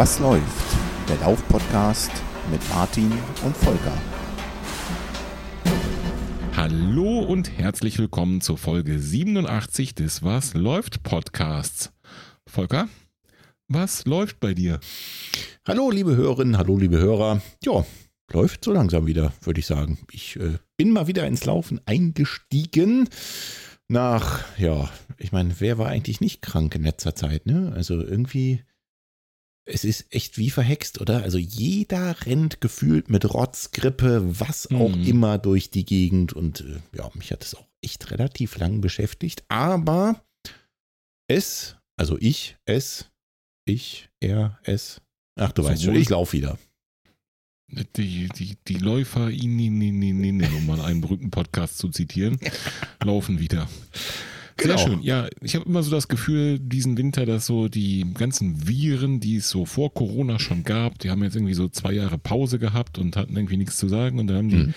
Was läuft? Der Lauf-Podcast mit Martin und Volker. Hallo und herzlich willkommen zur Folge 87 des Was läuft Podcasts. Volker, was läuft bei dir? Hallo liebe Hörerinnen, hallo liebe Hörer. Ja, läuft so langsam wieder, würde ich sagen. Ich äh, bin mal wieder ins Laufen eingestiegen. Nach, ja, ich meine, wer war eigentlich nicht krank in letzter Zeit, ne? Also irgendwie, es ist echt wie verhext, oder? Also jeder rennt gefühlt mit Rotz, Grippe, was auch Mhm. immer durch die Gegend und äh, ja, mich hat es auch echt relativ lang beschäftigt, aber es, also ich, es, ich, er, es, ach du weißt schon, ich laufe wieder. Die, die, die Läufer, um mal einen Brücken-Podcast zu zitieren, laufen wieder. Sehr Genau. schön. Ja, ich habe immer so das Gefühl, diesen Winter, dass so die ganzen Viren, die es so vor Corona schon gab, die haben jetzt irgendwie so zwei Jahre Pause gehabt und hatten irgendwie nichts zu sagen. Und dann haben die Mhm.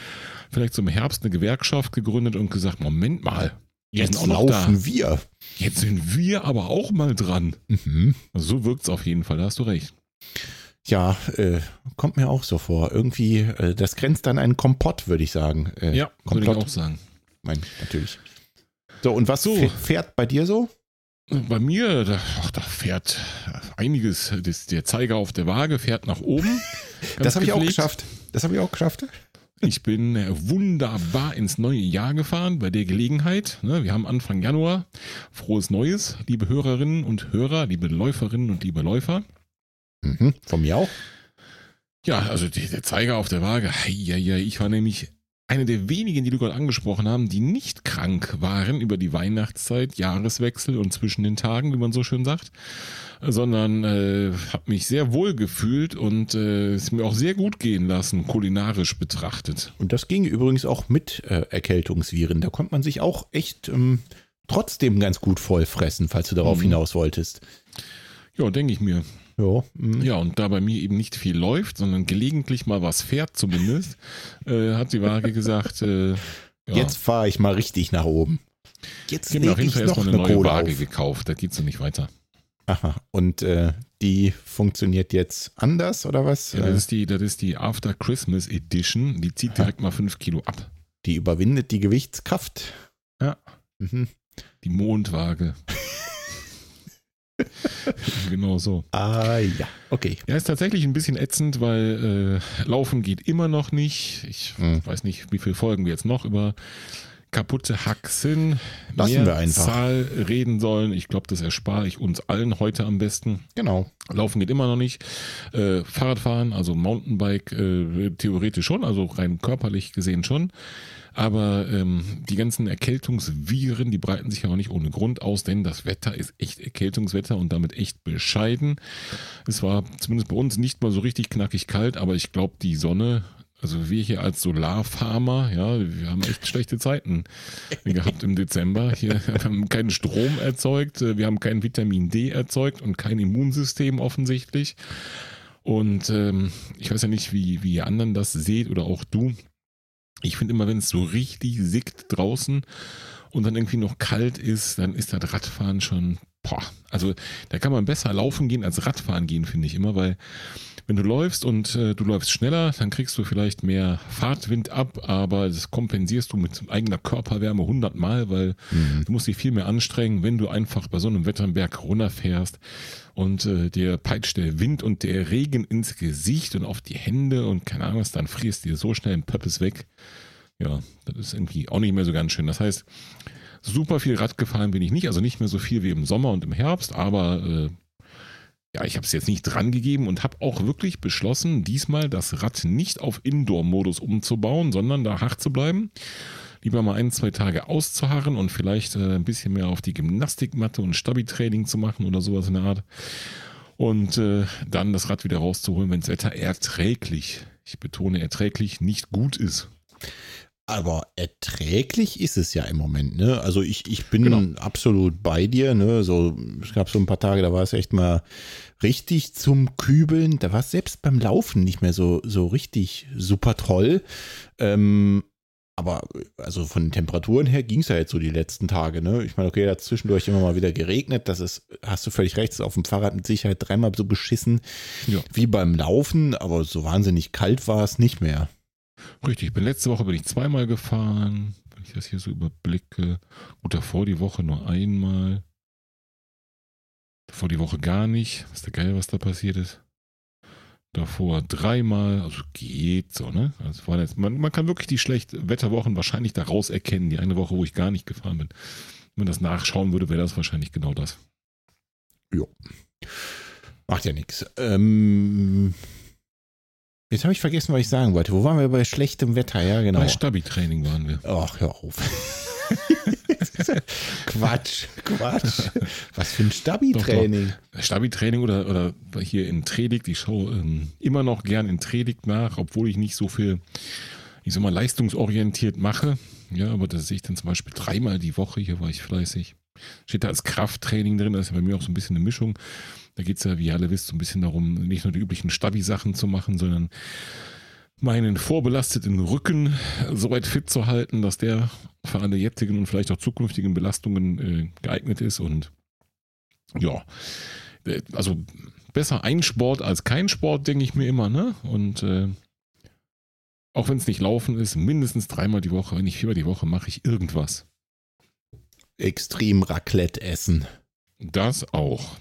vielleicht so im Herbst eine Gewerkschaft gegründet und gesagt, Moment mal, Jetzt sind auch noch da. laufen wir. Jetzt sind wir aber auch mal dran. Mhm. Also so wirkt es auf jeden Fall, da hast du recht. Ja, äh, kommt mir auch so vor. Irgendwie, äh, das grenzt an einen Kompott, würde ich sagen. Äh, Ja, würde ich Komplott. auch sagen. Mein, natürlich. So, und was So. fäh- fährt bei dir so? Bei mir, da, ach, da fährt einiges, das, der Zeiger auf der Waage fährt nach oben. Das habe ich auch geschafft. Das habe ich auch geschafft. Ich bin äh, wunderbar ins neue Jahr gefahren bei der Gelegenheit. Ne, wir haben Anfang Januar. Frohes Neues, liebe Hörerinnen und Hörer, liebe Läuferinnen und liebe Läufer. Mhm. Von mir auch. Ja, also der Zeiger auf der Waage. Ja, ja, ich war nämlich eine der wenigen, die du gerade angesprochen haben, die nicht krank waren über die Weihnachtszeit, Jahreswechsel und zwischen den Tagen, wie man so schön sagt, sondern äh, habe mich sehr wohl gefühlt und äh, es mir auch sehr gut gehen lassen, kulinarisch betrachtet. Und das ging übrigens auch mit äh, Erkältungsviren. Da konnte man sich auch echt ähm, trotzdem ganz gut voll fressen, falls du darauf Mhm. hinaus wolltest. Ja, denke ich mir. Ja, mhm. Ja, und da bei mir eben nicht viel läuft, sondern gelegentlich mal was fährt zumindest, äh, hat die Waage gesagt, äh, ja, Jetzt fahre ich mal richtig nach oben. Jetzt ich habe mir auf jeden ich Fall noch erstmal eine eine neue Kohle Waage auf. gekauft, da geht's so nicht weiter. Aha. Und äh, die funktioniert jetzt anders oder was? Ja, Äh, das ist die, das ist die After Christmas Edition. Die zieht direkt mal 5 Kilo ab. die überwindet die Gewichtskraft. Ja. Mhm. Die Mondwaage. genau so. Ah ja, okay. Ja, ist tatsächlich ein bisschen ätzend, weil äh, Laufen geht immer noch nicht. Ich Hm. weiß nicht, wie viele Folgen wir jetzt noch über kaputte Haxen, Lassen wir einfach. Zahl reden sollen. Ich glaube, das erspare ich uns allen heute am besten. Genau. Laufen geht immer noch nicht. Äh, Fahrradfahren, also Mountainbike, äh, theoretisch schon, also rein körperlich gesehen schon. Aber ähm, die ganzen Erkältungsviren, die breiten sich ja auch nicht ohne Grund aus, denn das Wetter ist echt Erkältungswetter und damit echt bescheiden. Es war zumindest bei uns nicht mal so richtig knackig kalt, aber ich glaube, die Sonne, also wir hier als Solarfarmer, ja, wir haben echt schlechte Zeiten gehabt im Dezember. Hier haben keinen Strom erzeugt, äh, wir haben kein Vitamin D erzeugt und kein Immunsystem offensichtlich. Und ähm, ich weiß ja nicht, wie, wie ihr anderen das seht oder auch du. Ich finde immer, wenn es so richtig sickt draußen und dann irgendwie noch kalt ist, dann ist das Radfahren schon, boah, also da kann man besser laufen gehen als Radfahren gehen, finde ich immer, weil wenn du läufst und äh, du läufst schneller, dann kriegst du vielleicht mehr Fahrtwind ab, aber das kompensierst du mit eigener Körperwärme hundertmal, weil Mhm. du musst dich viel mehr anstrengen, wenn du einfach bei so einem Wetter einen Berg runterfährst und äh, dir peitscht der Wind und der Regen ins Gesicht und auf die Hände und keine Ahnung was, dann frierst dir so schnell ein Pöppes weg. Ja, das ist irgendwie auch nicht mehr so ganz schön. Das heißt, super viel Rad gefahren bin ich nicht, also nicht mehr so viel wie im Sommer und im Herbst, aber äh, ja, ich habe es jetzt nicht dran gegeben und habe auch wirklich beschlossen, diesmal das Rad nicht auf Indoor-Modus umzubauen, sondern da hart zu bleiben. Lieber mal ein, zwei Tage auszuharren und vielleicht äh, ein bisschen mehr auf die Gymnastikmatte und Stabi-Training zu machen oder sowas in der Art. Und äh, dann das Rad wieder rauszuholen, wenn das Wetter erträglich, ich betone erträglich, nicht gut ist. Aber erträglich ist es ja im Moment, ne? Also ich, ich bin Genau. absolut bei dir, ne? So, es gab so ein paar Tage, da war es echt mal richtig zum Kübeln. Da war es selbst beim Laufen nicht mehr so, so richtig super toll. Ähm, aber also von den Temperaturen her ging es ja jetzt so die letzten Tage. Ne? Ich meine, okay, da hat zwischendurch immer mal wieder geregnet. Das ist, hast du völlig recht, ist auf dem Fahrrad mit Sicherheit dreimal so beschissen Ja. wie beim Laufen, aber so wahnsinnig kalt war es nicht mehr. Richtig, ich bin letzte Woche bin ich zweimal gefahren, wenn ich das hier so überblicke. Gut, davor die Woche nur einmal. Davor die Woche gar nicht. Was der geil, was da passiert ist. Davor dreimal, also geht so, ne? Also war jetzt, man, man kann wirklich die schlechten Wetterwochen wahrscheinlich daraus erkennen. Die eine Woche, wo ich gar nicht gefahren bin. Wenn man das nachschauen würde, wäre das wahrscheinlich genau das. Macht ja nichts. Ähm, jetzt habe ich vergessen, was ich sagen wollte. Wo waren wir bei schlechtem Wetter? Ja, genau. Bei Stabi-Training waren wir. Ach, hör auf. Quatsch, Quatsch. Was für ein Stabi-Training. Stabi-Training oder, oder hier in Tredig, ich schaue ähm, immer noch gern in Tredig nach, obwohl ich nicht so viel, ich sag mal, leistungsorientiert mache. Ja, aber da sehe ich dann zum Beispiel dreimal die Woche, hier war ich fleißig. Steht da als Krafttraining drin, das ist ja bei mir auch so ein bisschen eine Mischung. Da geht es ja, wie ihr alle wisst, so ein bisschen darum, nicht nur die üblichen Stabi-Sachen zu machen, sondern meinen vorbelasteten Rücken so weit fit zu halten, dass der für alle jetzigen und vielleicht auch zukünftigen Belastungen äh, geeignet ist. Und ja, äh, also besser ein Sport als kein Sport, denke ich mir immer. Ne? Und äh, auch wenn es nicht laufen ist, mindestens dreimal die Woche, wenn nicht viermal die Woche, mache ich irgendwas. Extrem Raclette essen, Das auch.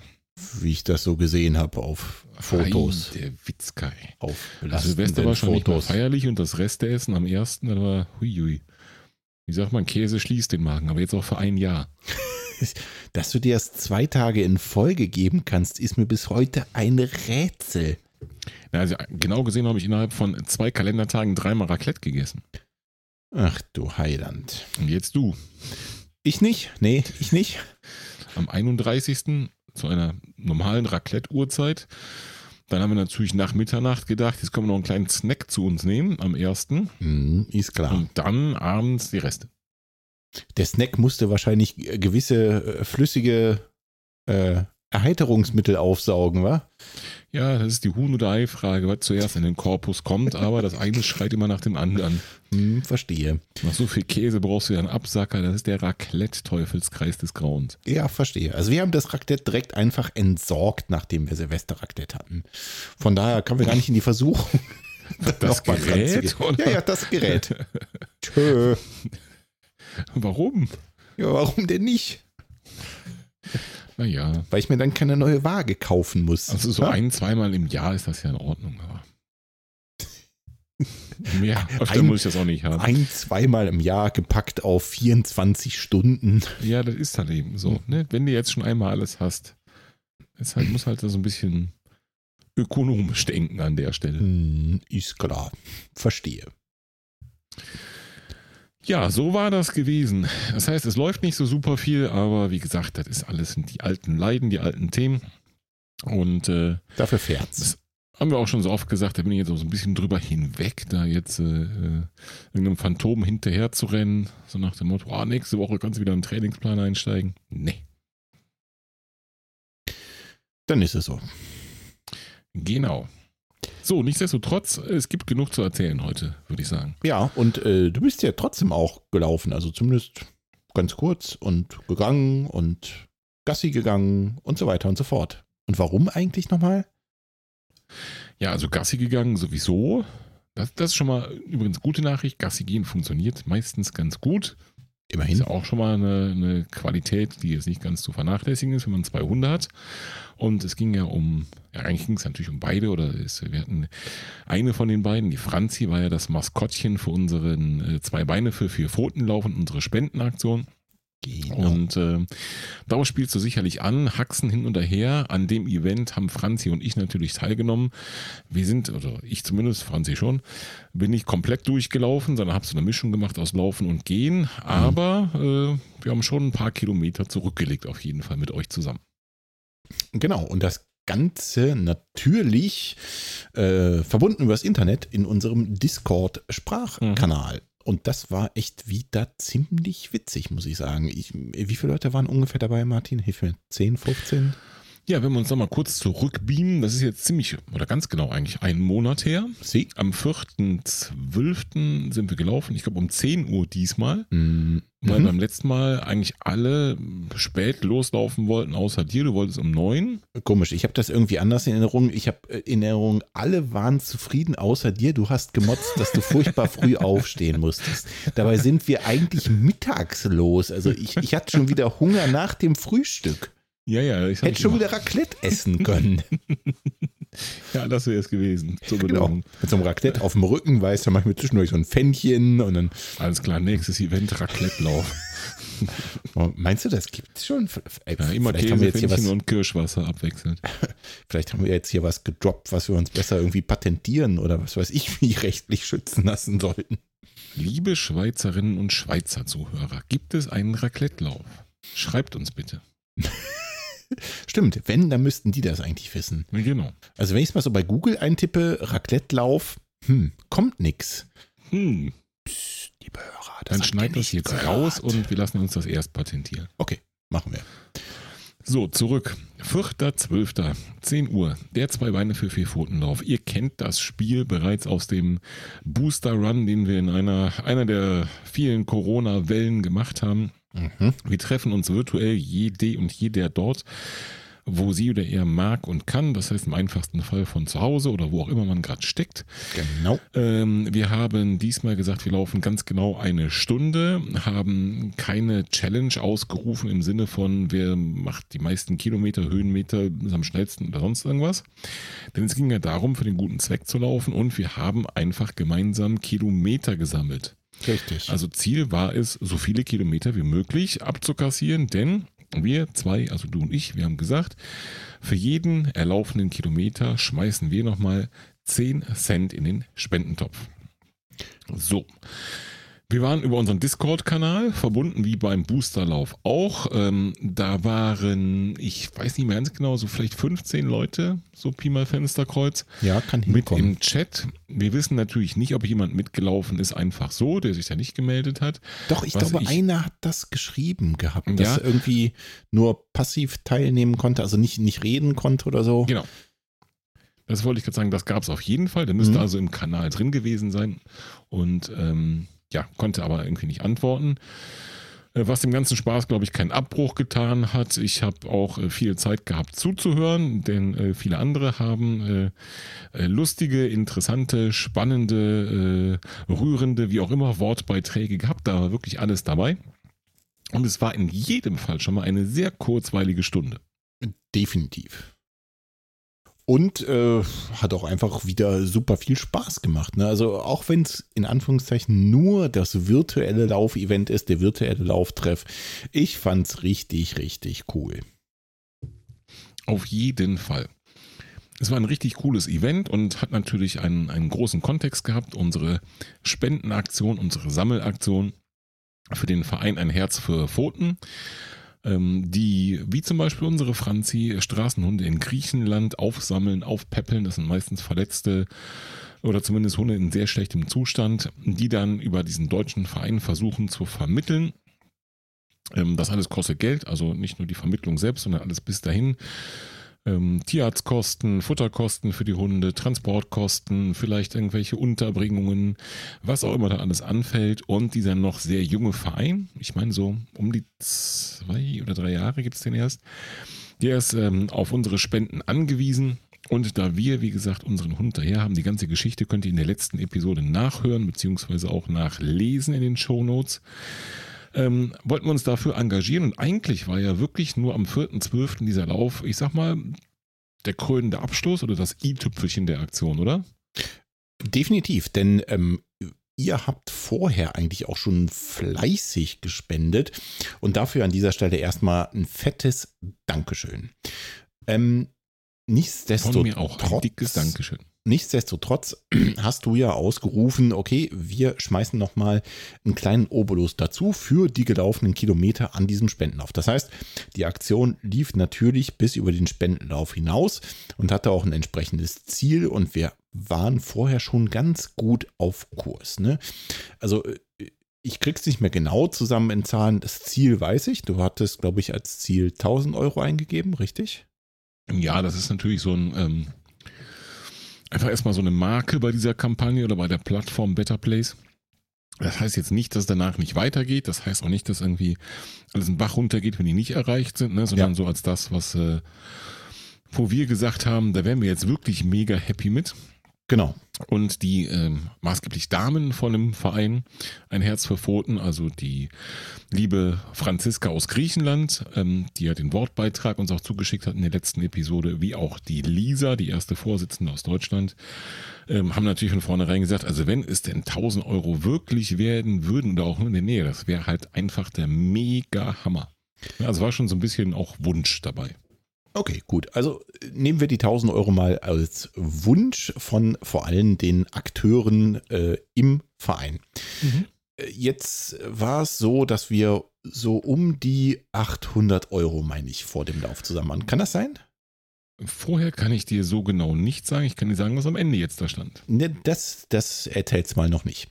wie ich das so gesehen habe auf Fotos. Ei, der Witzkai. Auf Das Silvester war schon nicht mehr Fotos. feierlich und das Resteessen am ersten, das war huiui. Wie sagt man, Käse schließt den Magen, aber jetzt auch für ein Jahr. Dass du dir das zwei Tage in Folge geben kannst, ist mir bis heute ein Rätsel. Na, also genau gesehen habe ich innerhalb von zwei Kalendertagen dreimal Raclette gegessen. Ach du Heiland. Und jetzt du. Ich nicht? Nee, ich nicht. Am 31. zu einer normalen Raclette-Uhrzeit. Dann haben wir natürlich nach Mitternacht gedacht, jetzt können wir noch einen kleinen Snack zu uns nehmen am ersten. Hm, ist klar. Und dann abends die Reste. Der Snack musste wahrscheinlich gewisse äh, flüssige äh, Erheiterungsmittel aufsaugen, wa? Ja, das ist die Huhn- oder Ei-Frage, was zuerst in den Korpus kommt, aber das eine schreit immer nach dem anderen. Hm, verstehe. Nach so viel Käse brauchst du ja einen Absacker, das ist der Raclette-Teufelskreis des Grauens. Ja, verstehe. Also wir haben das Raclette direkt einfach entsorgt, nachdem wir Silvester-Raclette hatten. Von daher kamen wir gar nicht in die Versuchung. Das Gerät? Ja, ja, das Gerät. Tschö. Warum? Ja, warum denn nicht? Naja, Weil ich mir dann keine neue Waage kaufen muss. also so Ja? ein, zweimal im Jahr ist das ja in Ordnung, aber. Mehr öfter Ein- muss ich das auch nicht haben. Ein, zweimal im Jahr gepackt auf 24 Stunden. Ja, das ist halt eben so. Ne? Wenn du jetzt schon einmal alles hast, es halt, muss halt so ein bisschen ökonomisch denken an der Stelle. Hm, ist klar. Verstehe. Ja, so war das gewesen. Das heißt, es läuft nicht so super viel, aber wie gesagt, das ist alles die alten Leiden, die alten Themen. Und äh, Dafür fährt's. haben wir auch schon so oft gesagt, da bin ich jetzt auch so ein bisschen drüber hinweg, da jetzt äh, irgendeinem Phantom hinterher zu rennen. So nach dem Motto, oh, nächste Woche kannst du wieder in den Trainingsplan einsteigen. Nee, Dann ist es so. genau. So, nichtsdestotrotz, es gibt genug zu erzählen heute, würde ich sagen. Ja, und äh, du bist ja trotzdem auch gelaufen. Also zumindest ganz kurz und gegangen und Gassi gegangen und so weiter und so fort. Und warum eigentlich nochmal? Ja, also Gassi gegangen sowieso. Das, das ist schon mal übrigens gute Nachricht. Gassi gehen funktioniert meistens ganz gut. Ist Immerhin. ja auch schon mal eine, eine Qualität, die jetzt nicht ganz zu vernachlässigen ist, wenn man zwei Hunde hat. Und es ging ja um, ja, eigentlich ging es natürlich um beide oder es, wir hatten eine von den beiden, die Franzi, war ja das Maskottchen für unseren äh, zwei Beine für vier Pfotenlauf und unsere Spendenaktion. Genau. Und äh, darauf spielst du sicherlich an, Haxen hin und her. An dem Event haben Franzi und ich natürlich teilgenommen. Wir sind, oder ich zumindest, Franzi schon, bin nicht komplett durchgelaufen, sondern habe so eine Mischung gemacht aus Laufen und Gehen. Aber äh, wir haben schon ein paar Kilometer zurückgelegt, auf jeden Fall mit euch zusammen. Genau, und das Ganze natürlich äh, verbunden übers Internet in unserem Discord-Sprachkanal. Und das war echt wieder ziemlich witzig, muss ich sagen. Ich, wie viele Leute waren ungefähr dabei, Martin? Hilf mir. 10, 15? Ja, wenn wir uns nochmal kurz zurückbeamen, das ist jetzt ziemlich, oder ganz genau eigentlich, einen Monat her. Sie? Am 4.12. sind wir gelaufen, ich glaube um 10 Uhr diesmal, Mhm. weil beim letzten Mal eigentlich alle spät loslaufen wollten, außer dir, du wolltest um 9. Komisch, ich habe das irgendwie anders in Erinnerung. Ich habe äh, in Erinnerung, alle waren zufrieden, außer dir. Du hast gemotzt, dass du furchtbar früh aufstehen musstest. Dabei sind wir eigentlich mittags los. Also ich, ich hatte schon wieder Hunger nach dem Frühstück. Ja, ja, ich Hätte schon wieder Raclette essen können. Ja, das wäre es gewesen. Zur Genau. Belohnung. Mit so einem Raclette auf dem Rücken, weißt du, manchmal zwischendurch so ein Pfännchen und dann. Alles klar, nächstes Event Raclette-Lauf. Oh, meinst du, das gibt's schon? Ey, Ja, immer vielleicht, haben wir jetzt hier was, und Kirschwasser abwechselnd. vielleicht haben wir jetzt hier was gedroppt, was wir uns besser irgendwie patentieren oder was weiß ich, wie rechtlich schützen lassen sollten. Liebe Schweizerinnen und Schweizer Zuhörer, gibt es einen Raclette-Lauf? Schreibt uns bitte. Stimmt, wenn, dann müssten die das eigentlich wissen. Genau. Also wenn ich es mal so bei Google eintippe, Raclette-Lauf, hm, kommt nix. Hm, Psst, liebe Hörer, das dann habt ihr schneid das nicht jetzt gehört. raus und wir lassen uns das erst patentieren. Okay, machen wir. So, zurück. 4.12. 10 Uhr. Der Zwei-Beine für Vier-Pfoten-Lauf. Ihr kennt das Spiel bereits aus dem Booster-Run, den wir in einer, einer der vielen Corona-Wellen gemacht haben. Mhm. Wir treffen uns virtuell jede und jeder dort, wo sie oder er mag und kann. Das heißt im einfachsten Fall von zu Hause oder wo auch immer man gerade steckt. Genau. Ähm, wir haben diesmal gesagt, wir laufen ganz genau eine Stunde, haben keine Challenge ausgerufen im Sinne von, wer macht die meisten Kilometer, Höhenmeter, ist am schnellsten oder sonst irgendwas. Denn es ging ja darum, für den guten Zweck zu laufen und wir haben einfach gemeinsam Kilometer gesammelt. Richtig. Also Ziel war es, so viele Kilometer wie möglich abzukassieren, denn wir zwei, also du und ich, wir haben gesagt, für jeden erlaufenden Kilometer schmeißen wir nochmal 10 Cent in den Spendentopf. So. Wir waren über unseren Discord-Kanal verbunden, wie beim Boosterlauf auch. Ähm, da waren, ich weiß nicht mehr ganz genau, so vielleicht 15 Leute, so Pi mal Fensterkreuz ja, kann mit hinkommen. im Chat. Wir wissen natürlich nicht, ob jemand mitgelaufen ist, einfach so, der sich ja nicht gemeldet hat. Doch, ich was glaube, ich- einer hat das geschrieben gehabt, dass Ja. er irgendwie nur passiv teilnehmen konnte, also nicht, nicht reden konnte oder so. Genau. Das wollte ich gerade sagen, das gab es auf jeden Fall. Der müsste Mhm. also im Kanal drin gewesen sein und ähm, ja, konnte aber irgendwie nicht antworten. Äh, Was dem ganzen Spaß, glaube ich, keinen Abbruch getan hat. Ich habe auch äh, viel Zeit gehabt zuzuhören, denn äh, viele andere haben lustige, interessante, spannende, rührende, wie auch immer, Wortbeiträge gehabt. Da war wirklich alles dabei. Und es war in jedem Fall schon mal eine sehr kurzweilige Stunde. Definitiv. Und äh, hat auch einfach wieder super viel Spaß gemacht. Ne? Also auch wenn es in Anführungszeichen nur das virtuelle Laufevent ist, der virtuelle Lauftreff, ich fand es richtig, richtig cool. Auf jeden Fall. Es war ein richtig cooles Event und hat natürlich einen, einen großen Kontext gehabt. Unsere Spendenaktion, unsere Sammelaktion für den Verein Ein Herz für Pfoten, die, wie zum Beispiel unsere Franzi, Straßenhunde in Griechenland aufsammeln, aufpäppeln. Das sind meistens Verletzte oder zumindest Hunde in sehr schlechtem Zustand, die dann über diesen deutschen Verein versuchen zu vermitteln. Ähm, das alles kostet Geld, also nicht nur die Vermittlung selbst, sondern alles bis dahin. Ähm, Tierarztkosten, Futterkosten für die Hunde, Transportkosten, vielleicht irgendwelche Unterbringungen, was auch immer da alles anfällt. Und dieser noch sehr junge Verein, ich meine so um die zwei oder drei Jahre gibt es den erst, der ist ähm, auf unsere Spenden angewiesen. Und da wir, wie gesagt, unseren Hund daher haben, die ganze Geschichte könnt ihr in der letzten Episode nachhören, beziehungsweise auch nachlesen in den Shownotes ähm, wollten wir uns dafür engagieren und eigentlich war ja wirklich nur am 4.12. dieser Lauf, ich sag mal, der krönende Abschluss oder das i-Tüpfelchen der Aktion, oder? Definitiv, denn ähm, ihr habt vorher eigentlich auch schon fleißig gespendet und dafür an dieser Stelle erstmal ein fettes Dankeschön. Ähm, nichtsdestotrotz, Von mir auch ein dickes Dankeschön. Nichtsdestotrotz hast du ja ausgerufen, okay, wir schmeißen nochmal einen kleinen Obolus dazu für die gelaufenen Kilometer an diesem Spendenlauf. Das heißt, die Aktion lief natürlich bis über den Spendenlauf hinaus und hatte auch ein entsprechendes Ziel und wir waren vorher schon ganz gut auf Kurs. Ne? Also äh, ich krieg's nicht mehr genau zusammen in Zahlen. Das Ziel weiß ich. Du hattest, glaube ich, als Ziel 1000 Euro eingegeben, richtig? Ja, das ist natürlich so ein, ähm, einfach erstmal so eine Marke bei dieser Kampagne oder bei der Plattform Better Place. Das heißt jetzt nicht, dass danach nicht weitergeht. Das heißt auch nicht, dass irgendwie alles ein Bach runtergeht, wenn die nicht erreicht sind, ne? sondern ja. so als das, was, äh, wo wir gesagt haben, da wären wir jetzt wirklich mega happy mit. Genau. Und die ähm, maßgeblich Damen von dem Verein, ein Herz für Pfoten, also die liebe Franziska aus Griechenland, ähm, die ja den Wortbeitrag uns auch zugeschickt hat in der letzten Episode, wie auch die Lisa, die erste Vorsitzende aus Deutschland, ähm, haben natürlich von vornherein gesagt, also wenn es denn 1000 Euro wirklich werden würden oder auch nur in der Nähe, das wäre halt einfach der mega Hammer. Also war schon so ein bisschen auch Wunsch dabei. Okay, gut. Also nehmen wir die 1000 Euro mal als Wunsch von vor allem den Akteuren äh, im Verein. Mhm. Äh, jetzt war es so, dass wir so um die 800 Euro, meine ich, vor dem Lauf zusammen waren. Kann das sein? Vorher kann ich dir so genau nicht sagen. Ich kann dir sagen, was am Ende jetzt da stand. Ne, das, das erzählt's mal noch nicht.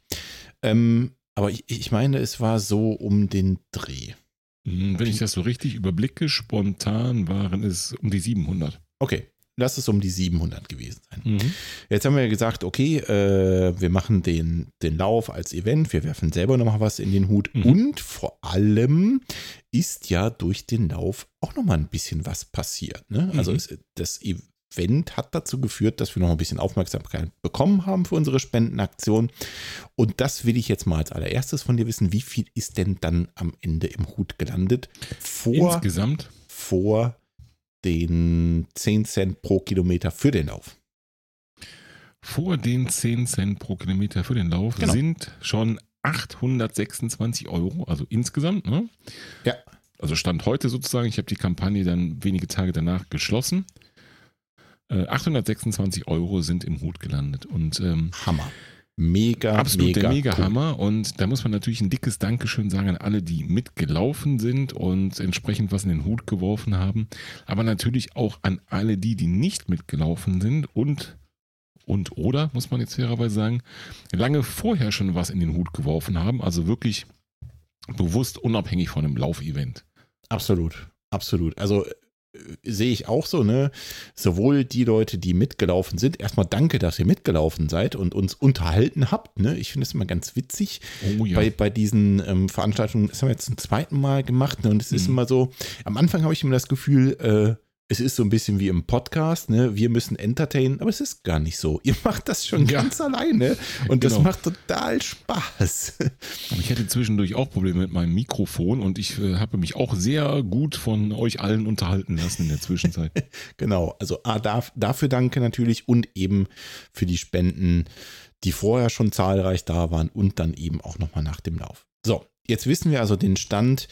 Ähm, aber ich, ich meine, es war so um den Dreh. Hm, wenn ich das so richtig überblicke, spontan waren es um die 700. Okay, lass es um die 700 gewesen sein. Mhm. Jetzt haben wir gesagt, okay, äh, wir machen den, den Lauf als Event, wir werfen selber nochmal was in den Hut mhm. und vor allem ist ja durch den Lauf auch nochmal ein bisschen was passiert. Ne? Also mhm. es, das Event hat dazu geführt, dass wir noch ein bisschen Aufmerksamkeit bekommen haben für unsere Spendenaktion. Und das will ich jetzt mal als allererstes von dir wissen. Wie viel ist denn dann am Ende im Hut gelandet? Vor, Insgesamt? Vor den 10 Cent pro Kilometer für den Lauf. Vor den 10 Cent pro Kilometer für den Lauf genau. sind schon 826 Euro, also insgesamt, ne? Ja. Also Stand heute sozusagen. Ich habe die Kampagne dann wenige Tage danach geschlossen. 826 äh, Euro sind im Hut gelandet. Und ähm, Hammer. Mega, absolut mega der mega cool. Hammer. Und da muss man natürlich ein dickes Dankeschön sagen an alle, die mitgelaufen sind und entsprechend was in den Hut geworfen haben. Aber natürlich auch an alle die, die nicht mitgelaufen sind und und oder, muss man jetzt fairerweise sagen, lange vorher schon was in den Hut geworfen haben. Also wirklich bewusst unabhängig von einem Laufevent. Absolut, absolut. Also sehe ich auch so, ne? Sowohl die Leute, die mitgelaufen sind, erstmal danke, dass ihr mitgelaufen seid und uns unterhalten habt, ne? Ich finde es immer ganz witzig oh, ja. bei, bei diesen ähm, Veranstaltungen. Das haben wir jetzt zum zweiten Mal gemacht, ne? Und es mhm. ist immer so, am Anfang habe ich immer das Gefühl, äh, es ist so ein bisschen wie im Podcast, ne? Wir müssen entertainen, aber es ist gar nicht so. Ihr macht das schon ja. ganz alleine und genau. das macht total Spaß. Ich hatte zwischendurch auch Probleme mit meinem Mikrofon und ich äh, habe mich auch sehr gut von euch allen unterhalten lassen in der Zwischenzeit. genau, also A, darf, dafür danke natürlich und eben für die Spenden, die vorher schon zahlreich da waren und dann eben auch nochmal nach dem Lauf. So, jetzt wissen wir also den Stand,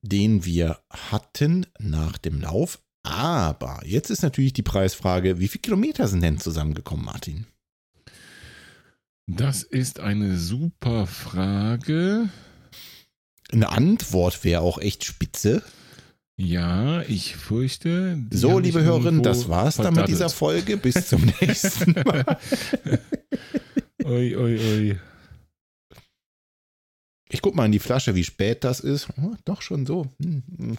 den wir hatten nach dem Lauf. Aber jetzt ist natürlich die Preisfrage, wie viele Kilometer sind denn zusammengekommen, Martin? Das ist eine super Frage. Eine Antwort wäre auch echt spitze. Ja, ich fürchte. So, liebe Hörerinnen, das war's dann mit dieser Folge. Bis zum nächsten Mal. ui, ui, ui. Ich guck mal in die Flasche, wie spät das ist. Oh, doch schon so. Hm, hm.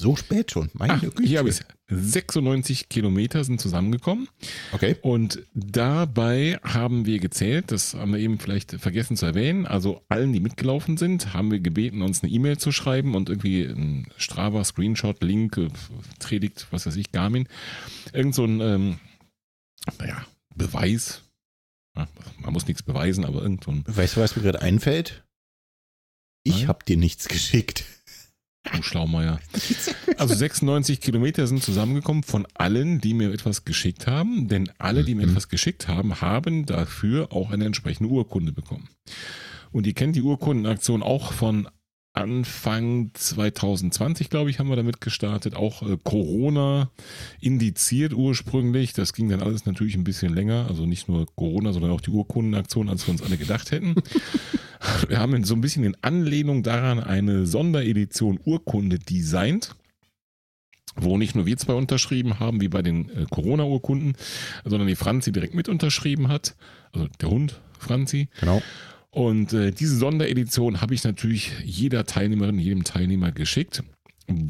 So spät schon. Meine Ach, Güte. Hier habe ich 96 Kilometer sind zusammengekommen. Okay. Und dabei haben wir gezählt, das haben wir eben vielleicht vergessen zu erwähnen, also allen, die mitgelaufen sind, haben wir gebeten, uns eine E-Mail zu schreiben und irgendwie ein Strava, Screenshot, Link, äh, Predigt, was weiß ich, Garmin. Irgend so ein, ähm, naja, Beweis. Man muss nichts beweisen, aber irgend so ein. Weißt du, was mir gerade einfällt? Ich habe dir nichts geschickt. Du Schlaumeier. Also 96 Kilometer sind zusammengekommen von allen, die mir etwas geschickt haben, denn alle, die mir mhm. etwas geschickt haben, haben dafür auch eine entsprechende Urkunde bekommen. Und ihr kennt die Urkundenaktion auch von Anfang 2020, glaube ich, haben wir damit gestartet. Auch äh, Corona indiziert ursprünglich. Das ging dann alles natürlich ein bisschen länger. Also nicht nur Corona, sondern auch die Urkundenaktion, als wir uns alle gedacht hätten. wir haben so ein bisschen in Anlehnung daran eine Sonderedition Urkunde designt wo nicht nur wir zwei unterschrieben haben, wie bei den äh, Corona-Urkunden, sondern die Franzi direkt mit unterschrieben hat. Also der Hund, Franzi. Genau. Und äh, diese Sonderedition habe ich natürlich jeder Teilnehmerin, jedem Teilnehmer geschickt.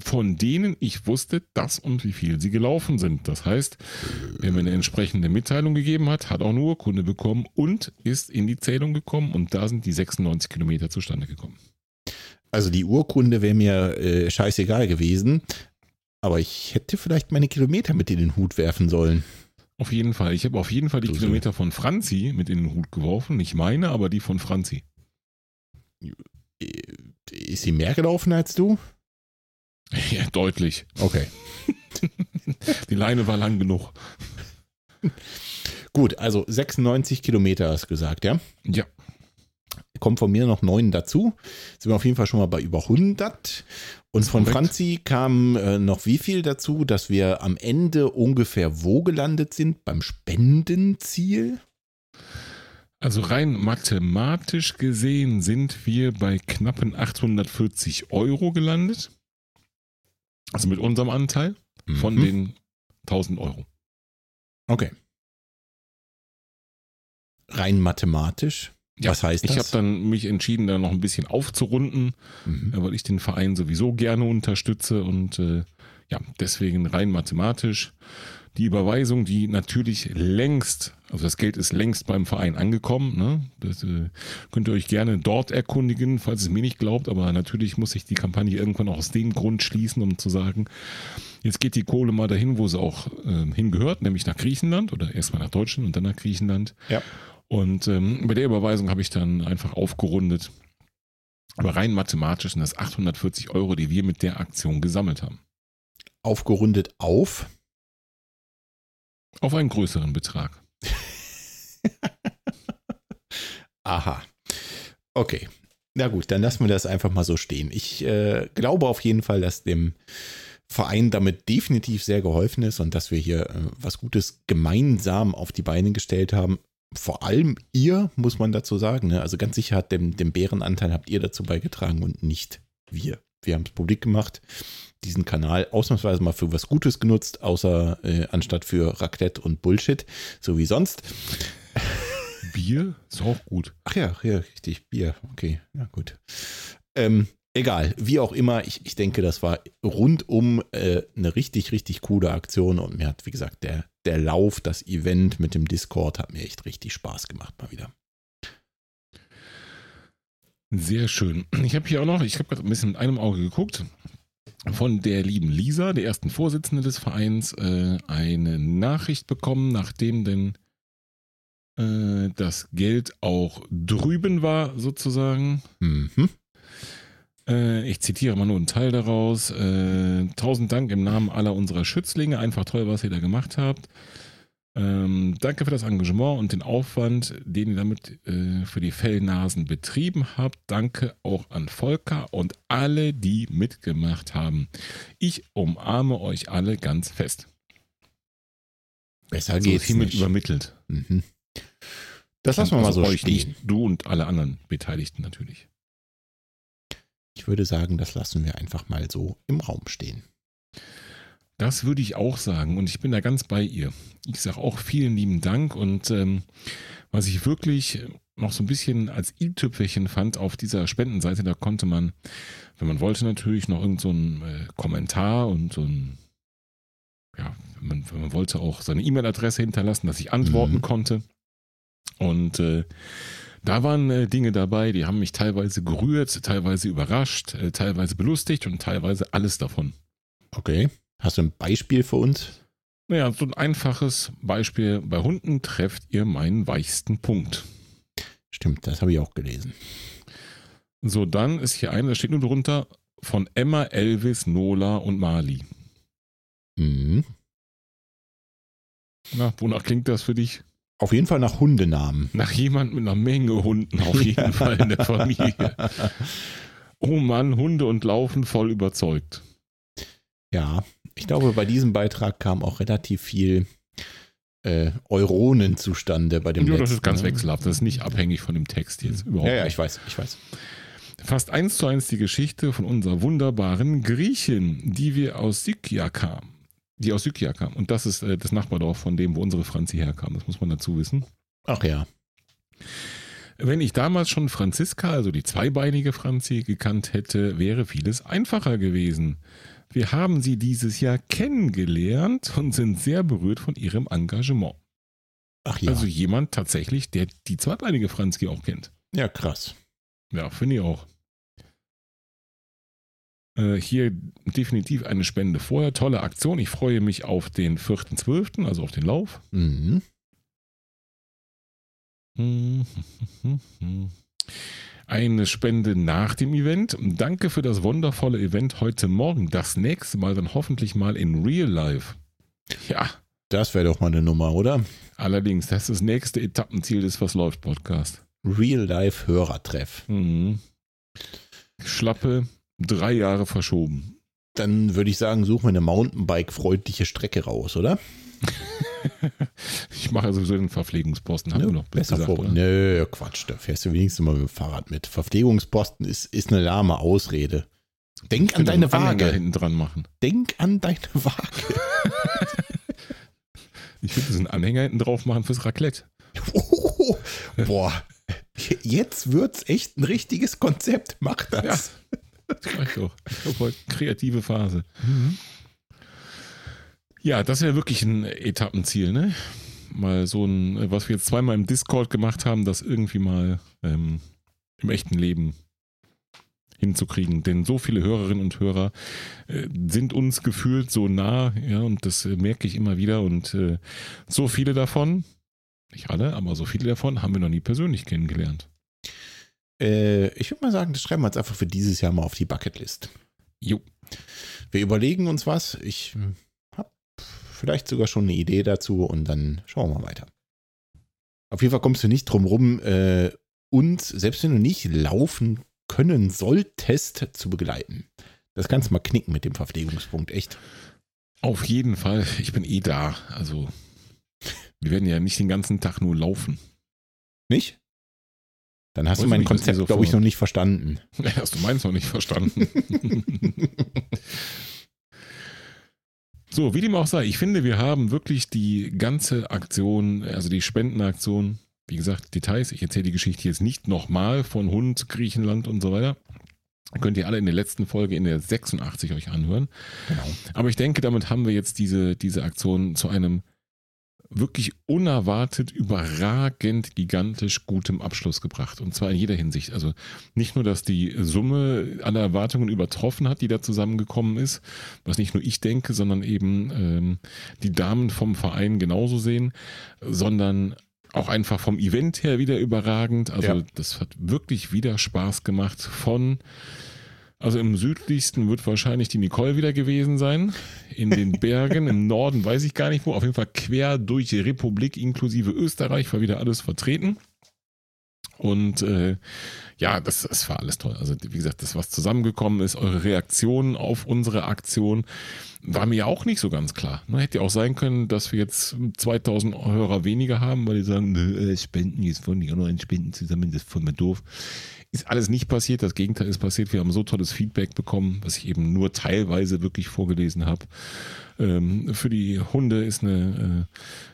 Von denen ich wusste, dass und wie viel sie gelaufen sind. Das heißt, wer mir eine entsprechende Mitteilung gegeben hat, hat auch eine Urkunde bekommen und ist in die Zählung gekommen und da sind die 96 Kilometer zustande gekommen. Also die Urkunde wäre mir äh, scheißegal gewesen, aber ich hätte vielleicht meine Kilometer mit in den Hut werfen sollen. Auf jeden Fall. Ich habe auf jeden Fall die So, so. Kilometer von Franzi mit in den Hut geworfen. Nicht meine, aber die von Franzi. Äh, Ist sie mehr gelaufen als du? Ja, deutlich. Okay. Die Leine war lang genug. Gut, also 96 Kilometer hast du gesagt, ja? Ja. Kommt von mir noch neun dazu. Sind wir auf jeden Fall schon mal bei über 100. Und von korrekt. Franzi kam äh, noch wie viel dazu, dass wir am Ende ungefähr wo gelandet sind? Beim Spendenziel? Also rein mathematisch gesehen sind wir bei knappen 840 Euro gelandet. Also mit unserem Anteil von Mhm. den 1000 Euro. Okay. Rein mathematisch. Was heißt Ich das? habe dann mich entschieden, da noch ein bisschen aufzurunden, Mhm. äh, weil ich den Verein sowieso gerne unterstütze und äh, ja, deswegen rein mathematisch. Die Überweisung, die natürlich längst, also das Geld ist längst beim Verein angekommen. Ne? Das äh, könnt ihr euch gerne dort erkundigen, falls es mir nicht glaubt. Aber natürlich muss ich die Kampagne irgendwann auch aus dem Grund schließen, um zu sagen, jetzt geht die Kohle mal dahin, wo sie auch äh, hingehört, nämlich nach Griechenland oder erstmal nach Deutschland und dann nach Griechenland. Ja. Und ähm, bei der Überweisung habe ich dann einfach aufgerundet. Aber rein mathematisch sind das 840 Euro, die wir mit der Aktion gesammelt haben. Aufgerundet auf. Auf einen größeren Betrag. Aha. Okay. Na gut, dann lassen wir das einfach mal so stehen. Ich äh, glaube auf jeden Fall, dass dem Verein damit definitiv sehr geholfen ist und dass wir hier äh, was Gutes gemeinsam auf die Beine gestellt haben. Vor allem ihr, muss man dazu sagen. Ne? Also ganz sicher hat dem, dem Bärenanteil habt ihr dazu beigetragen und nicht wir. Wir haben es publik gemacht, diesen Kanal ausnahmsweise mal für was Gutes genutzt, außer äh, anstatt für Raclette und Bullshit, so wie sonst. Bier ist auch gut. Ach ja, ja, richtig, Bier. Okay, ja gut. Ähm, egal, wie auch immer, ich, ich denke, das war rundum äh, eine richtig, richtig coole Aktion und mir hat, wie gesagt, der, der Lauf, das Event mit dem Discord hat mir echt richtig Spaß gemacht mal wieder. Sehr schön. Ich habe hier auch noch, ich habe gerade ein bisschen mit einem Auge geguckt, von der lieben Lisa, der ersten Vorsitzende des Vereins, äh, eine Nachricht bekommen, nachdem denn äh, das Geld auch drüben war, sozusagen. Mhm. Äh, ich zitiere mal nur einen Teil daraus. Tausend Dank im Namen aller unserer Schützlinge. Einfach toll, was ihr da gemacht habt. Ähm, danke für das Engagement und den Aufwand, den ihr damit äh, für die Fellnasen betrieben habt. Danke auch an Volker und alle, die mitgemacht haben. Ich umarme euch alle ganz fest. Besser Also geht's hiermit nicht. übermittelt. Mhm. Das lassen wir mal so euch stehen. nicht, du und alle anderen Beteiligten natürlich. Ich würde sagen, das lassen wir einfach mal so im Raum stehen. Das würde ich auch sagen und ich bin da ganz bei ihr. Ich sage auch vielen lieben Dank und ähm, was ich wirklich noch so ein bisschen als i-Tüpfelchen fand auf dieser Spendenseite, da konnte man, wenn man wollte, natürlich noch irgend so einen äh, Kommentar und so ein, ja, wenn man, wenn man wollte, auch seine E-Mail-Adresse hinterlassen, dass ich antworten Mhm. konnte. Und äh, da waren äh, Dinge dabei, die haben mich teilweise gerührt, teilweise überrascht, äh, teilweise belustigt und teilweise alles davon. Okay. Hast du ein Beispiel für uns? Naja, so ein einfaches Beispiel. Bei Hunden trefft ihr meinen weichsten Punkt. Stimmt, das habe ich auch gelesen. So, dann ist hier eine, da steht nur drunter, von Emma, Elvis, Nola und Mali. Mhm. Na, wonach klingt das für dich? Auf jeden Fall nach Hundenamen. Nach jemand mit einer Menge Hunden auf jeden Fall in der Familie. Oh Mann, Hunde und Laufen voll überzeugt. Ja, ich glaube, bei diesem Beitrag kam auch relativ viel äh, Euronen zustande bei dem Ja, letzten. das ist ganz ne? wechselhaft. Das ist nicht abhängig von dem Text jetzt. Überhaupt Ja, ja, ich weiß, ich weiß. Fast eins zu eins die Geschichte von unserer wunderbaren Griechin, die wir aus Sykia kam. Die aus Sykia kam. Und das ist äh, das Nachbardorf von dem, wo unsere Franzi herkam. Das muss man dazu wissen. Ach ja. Wenn ich damals schon Franziska, also die zweibeinige Franzi, gekannt hätte, wäre vieles einfacher gewesen. Wir haben sie dieses Jahr kennengelernt und sind sehr berührt von ihrem Engagement. Ach ja. Also jemand tatsächlich, der die zweibeinige Franzi auch kennt. ja, krass. Ja, finde ich auch. Äh, hier definitiv eine Spende vorher. Tolle Aktion. Ich freue mich auf den 4.12., also auf den Lauf. Mhm. Eine Spende nach dem Event. Danke für das wundervolle Event heute Morgen. Das nächste Mal dann hoffentlich mal in Real Life. Ja, Das wäre doch mal eine Nummer, oder? allerdings, das ist das nächste Etappenziel des Was läuft Podcast. Real-Life-Hörertreff. Mhm. Schlappe, drei Jahre verschoben. Dann würde ich sagen, suchen wir eine Mountainbike-freundliche Strecke raus, oder? Ich mache sowieso den Verpflegungsposten, haben wir noch besser gesagt, vor. oder? Nö, Quatsch, da fährst du wenigstens mal mit dem Fahrrad mit. Verpflegungsposten ist, ist eine lahme Ausrede. Denk an deine einen Anhänger Waage. hinten dran machen. Denk an deine Waage. Ich würde diesen Anhänger hinten drauf machen fürs Raclette. Oh, boah, jetzt wird's echt ein richtiges Konzept. Mach das. Das reicht doch. Ich heute kreative Phase. Ja, das wäre wirklich ein Etappenziel, ne? Mal so ein, was wir jetzt zweimal im Discord gemacht haben, das irgendwie mal ähm, im echten Leben hinzukriegen. Denn so viele Hörerinnen und Hörer äh, sind uns gefühlt so nah, ja, und das äh, merke ich immer wieder. Und äh, so viele davon, nicht alle, aber so viele davon haben wir noch nie persönlich kennengelernt. Äh, ich würde mal sagen, das schreiben wir jetzt einfach für dieses Jahr mal auf die Bucketlist. Jo. Wir überlegen uns was. Ich habe vielleicht sogar schon eine Idee dazu und dann schauen wir mal weiter. Auf jeden Fall kommst du nicht drum rum, äh, uns, selbst wenn du nicht laufen können solltest, zu begleiten. Das kannst du mal knicken mit dem Verpflegungspunkt, echt. Auf jeden Fall, ich bin eh da. Also, wir werden ja nicht den ganzen Tag nur laufen. Nicht? Dann hast Weiß du mein nicht, Konzept, so glaube ich, noch nicht verstanden. Hast du meins noch nicht verstanden? so, wie dem auch sei, ich finde, wir haben wirklich die ganze Aktion, also die Spendenaktion, wie gesagt, Details, ich erzähle die Geschichte jetzt nicht nochmal von Hund, Griechenland und so weiter. Könnt ihr alle in der letzten Folge in der 86 euch anhören. Genau. Aber ich denke, damit haben wir jetzt diese, diese Aktion zu einem wirklich unerwartet, überragend, gigantisch gutem Abschluss gebracht. Und zwar in jeder Hinsicht. Also nicht nur, dass die Summe aller Erwartungen übertroffen hat, die da zusammengekommen ist, was nicht nur ich denke, sondern eben ähm, die Damen vom Verein genauso sehen, sondern auch einfach vom Event her wieder überragend. Also Ja. das hat wirklich wieder Spaß gemacht von also im südlichsten wird wahrscheinlich die Nicole wieder gewesen sein. In den Bergen, im Norden weiß ich gar nicht wo. Auf jeden Fall quer durch die Republik inklusive Österreich war wieder alles vertreten. Und äh, ja, das, das war alles toll. Also wie gesagt, das, was zusammengekommen ist, eure Reaktion auf unsere Aktion, war mir ja auch nicht so ganz klar. Ne, hätte ja auch sein können, dass wir jetzt 2000 Hörer weniger haben, weil die sagen, äh, Spenden, jetzt wollen die auch noch ein Spenden zusammen, das ist voll mal doof. Ist alles nicht passiert, das Gegenteil ist passiert. Wir haben so tolles Feedback bekommen, was ich eben nur teilweise wirklich vorgelesen habe. Ähm, für die Hunde ist eine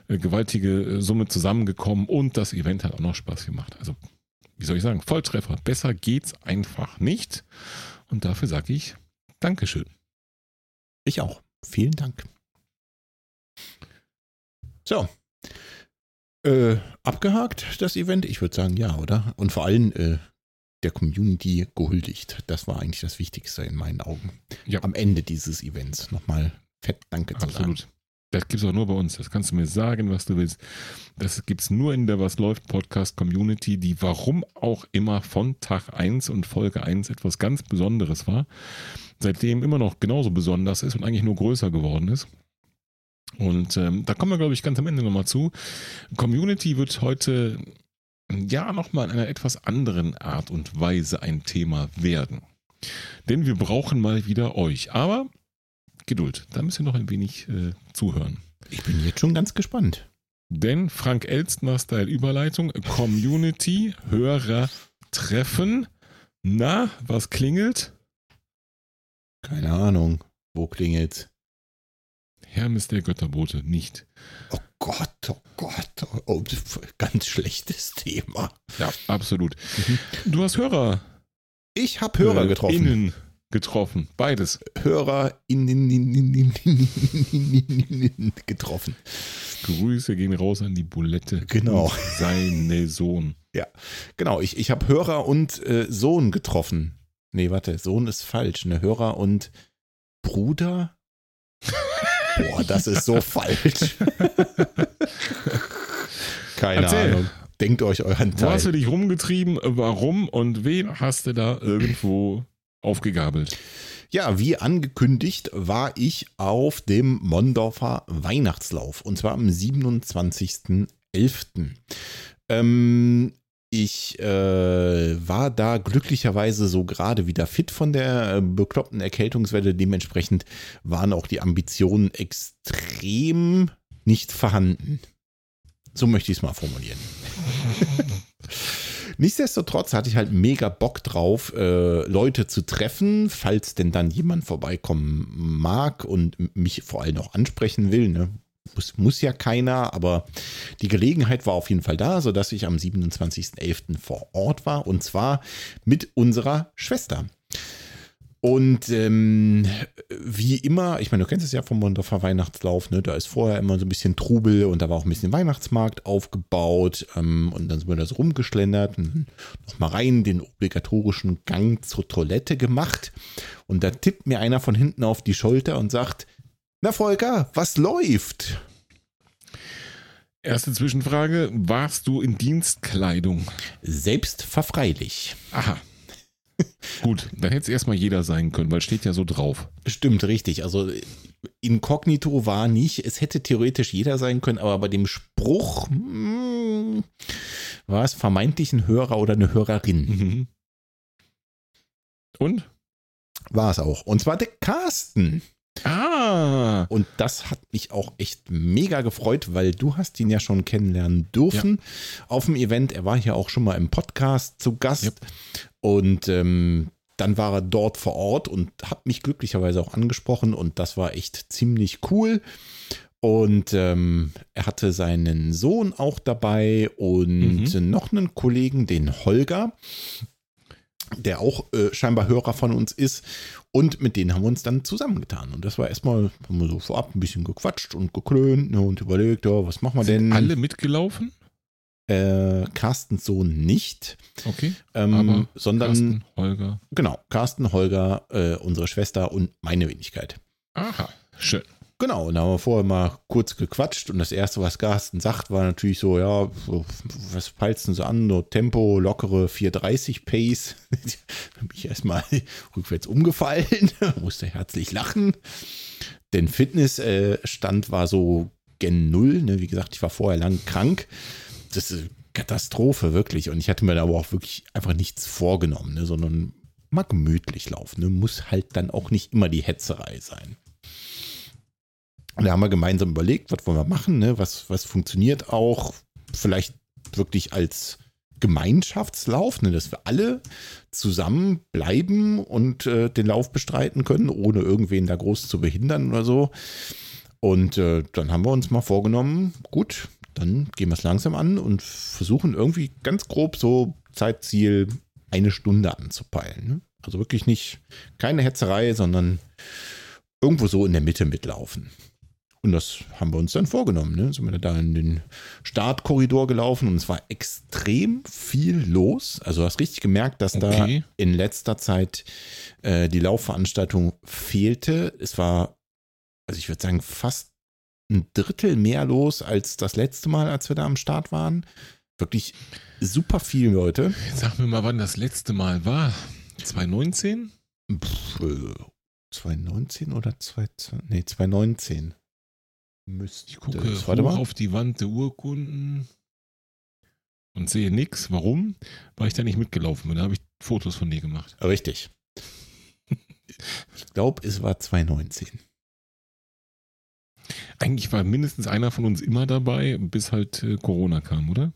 äh, gewaltige äh, Summe zusammengekommen und das Event hat auch noch Spaß gemacht. Also, wie soll ich sagen, Volltreffer. Besser geht's einfach nicht. Und dafür sage ich Dankeschön. Ich auch. Vielen Dank. So. Äh, abgehakt, das Event? Ich würde sagen, ja, oder? Und vor allem äh, der Community gehuldigt. Das war eigentlich das Wichtigste in meinen Augen. Ja. Am Ende dieses Events nochmal fett Danke zu sagen. Absolut. Das gibt's auch nur bei uns. Das kannst du mir sagen, was du willst. Das gibt's nur in der Was läuft Podcast Community, die warum auch immer von Tag 1 und Folge 1 etwas ganz Besonderes war. Seitdem immer noch genauso besonders ist und eigentlich nur größer geworden ist. Und ähm, da kommen wir, glaube ich, ganz am Ende nochmal zu. Community wird heute ja nochmal in einer etwas anderen Art und Weise ein Thema werden. Denn wir brauchen mal wieder euch. Aber Geduld, da müsst ihr noch ein wenig äh, zuhören. Ich bin jetzt schon ganz gespannt. Denn Frank Elstner Style Überleitung, Community, Hörer treffen. Na, was klingelt? Keine Ahnung. Wo klingelt's? Hermes der Götterbote, nicht. Oh Gott, oh Gott. Oh, ganz schlechtes Thema. Ja, absolut. Du hast Hörer. Ich habe Hörer äh, getroffen. Innen getroffen. Beides. Hörer innen getroffen. Grüße gehen raus an die Bulette. Genau. Seine Sohn. Genau, ich, ich habe Hörer und äh, Sohn getroffen. Nee, warte, Sohn ist falsch. Ne, Hörer und Bruder? Boah, das ist so falsch. Keine Erzähl. Ahnung. Denkt euch euren Wo hast du Teil. dich rumgetrieben? Warum und wen hast du da irgendwo aufgegabelt? Ja, wie angekündigt war ich auf dem Mondorfer Weihnachtslauf und zwar am 27.11. Ähm, ich äh, war da glücklicherweise so gerade wieder fit von der äh, bekloppten Erkältungswelle. Dementsprechend waren auch die Ambitionen extrem nicht vorhanden. So möchte ich es mal formulieren. Nichtsdestotrotz hatte ich halt mega Bock drauf, äh, Leute zu treffen, falls denn dann jemand vorbeikommen mag und mich vor allem auch ansprechen will. Ne? Muss, muss ja keiner, aber die Gelegenheit war auf jeden Fall da, sodass ich am 27.11. vor Ort war und zwar mit unserer Schwester. Und ähm, wie immer, ich meine, du kennst es ja vom Mondorfer Weihnachtslauf, ne? Da ist vorher immer so ein bisschen Trubel und da war auch ein bisschen Weihnachtsmarkt aufgebaut. Ähm, und dann sind wir da so rumgeschlendert und nochmal rein den obligatorischen Gang zur Toilette gemacht. Und da tippt mir einer von hinten auf die Schulter und sagt: Na, Volker, was läuft? Erste Zwischenfrage: Warst du in Dienstkleidung? Selbstverfreilich. Aha. Gut, dann hätte es erstmal jeder sein können, weil steht ja so drauf. Stimmt, richtig. Also inkognito war nicht. Es hätte theoretisch jeder sein können, aber bei dem Spruch hm, war es vermeintlich ein Hörer oder eine Hörerin. Mhm. Und? War es auch. Und zwar der Carsten. Ah! Und das hat mich auch echt mega gefreut, weil du hast ihn ja schon kennenlernen dürfen auf dem Event. Er war hier auch schon mal im Podcast zu Gast. Yep. Und ähm, dann war er dort vor Ort und hat mich glücklicherweise auch angesprochen und das war echt ziemlich cool. Und ähm, er hatte seinen Sohn auch dabei und Mhm. noch einen Kollegen, den Holger, der auch äh, scheinbar Hörer von uns ist. Und mit denen haben wir uns dann zusammengetan. Und das war erstmal, haben wir so vorab ein bisschen gequatscht und geklönt ne, und überlegt, ja, was machen wir Sind denn? alle mitgelaufen? Äh, Carstens Sohn nicht, Okay. ähm, sondern Carsten, Holger. genau, Carsten, Holger, äh, unsere Schwester und meine Wenigkeit. Aha, schön. Genau, und da haben wir vorher mal kurz gequatscht und das Erste, was Carsten sagt, war natürlich so, ja, was peilst du so an? So Tempo, lockere 430 Pace. da bin ich erstmal rückwärts umgefallen, musste herzlich lachen. Denn Fitnessstand war so gen Null. Ne? Wie gesagt, ich war vorher lang krank. Das ist Katastrophe, wirklich. Und ich hatte mir da aber auch wirklich einfach nichts vorgenommen, ne? sondern mal gemütlich laufen. Ne? Muss halt dann auch nicht immer die Hetzerei sein. Und da haben wir gemeinsam überlegt, was wollen wir machen, ne? was, was funktioniert auch, vielleicht wirklich als Gemeinschaftslauf, ne? dass wir alle zusammen bleiben und äh, den Lauf bestreiten können, ohne irgendwen da groß zu behindern oder so. Und äh, dann haben wir uns mal vorgenommen, gut, dann gehen wir es langsam an und versuchen irgendwie ganz grob so Zeitziel eine Stunde anzupeilen. Ne? Also wirklich nicht, keine Hetzerei, sondern irgendwo so in der Mitte mitlaufen. Und das haben wir uns dann vorgenommen. Ne? Sind wir da in den Startkorridor gelaufen und es war extrem viel los. Also du hast richtig gemerkt, dass Okay. da in letzter Zeit äh, die Laufveranstaltung fehlte. Es war, also ich würde sagen, fast ein Drittel mehr los als das letzte Mal, als wir da am Start waren. Wirklich super viele Leute. Jetzt sag mir mal, wann das letzte Mal war. 2019? Pff, äh, 2019 oder 2020? Nee, 2019. Müsste Ich gucke das, hoch warte mal. auf die Wand der Urkunden und sehe nichts. Warum? Weil ich da nicht mitgelaufen bin. Da habe ich Fotos von dir gemacht. Richtig. Ich glaube, es war 2019. Eigentlich war mindestens einer von uns immer dabei, bis halt äh, Corona kam, oder?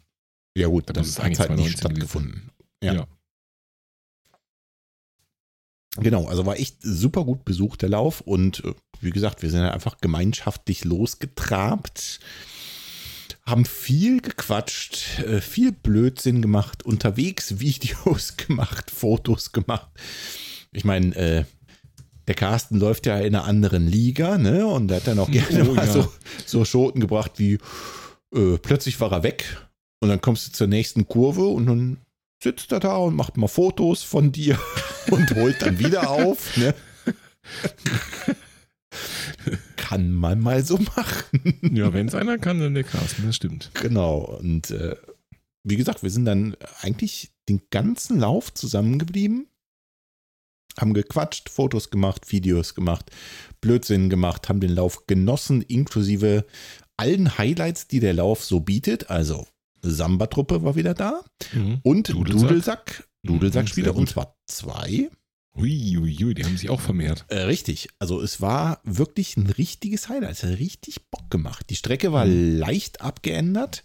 Ja gut, Das das ist hat eigentlich halt nicht 2019 gewesen. stattgefunden. Ja. Ja. Genau, also war echt super gut besucht der Lauf und äh, wie gesagt, wir sind ja einfach gemeinschaftlich losgetrabt. haben viel gequatscht, äh, viel Blödsinn gemacht, unterwegs Videos gemacht, Fotos gemacht. Ich meine, äh, der Carsten läuft ja in einer anderen Liga, ne? Und der hat dann auch gerne Oh, mal ja. so, so Schoten gebracht wie äh, plötzlich war er weg und dann kommst du zur nächsten Kurve und dann sitzt er da und macht mal Fotos von dir und holt dann wieder auf, ne? Kann man mal so machen. Ja, wenn es einer kann, dann der Carsten, das stimmt. Genau. Und äh, wie gesagt, wir sind dann eigentlich den ganzen Lauf zusammengeblieben, haben gequatscht, Fotos gemacht, Videos gemacht, Blödsinn gemacht, haben den Lauf genossen, inklusive allen Highlights, die der Lauf so bietet. Also Samba-Truppe war wieder da Mhm. und Dudelsack. Dudelsack. Dudelsack-Spieler Mhm, und zwar zwei. Ui, ui, ui, die haben sich auch vermehrt. Äh, richtig. Also es war wirklich ein richtiges Highlight. Es hat richtig Bock gemacht. Die Strecke war Mhm. leicht abgeändert.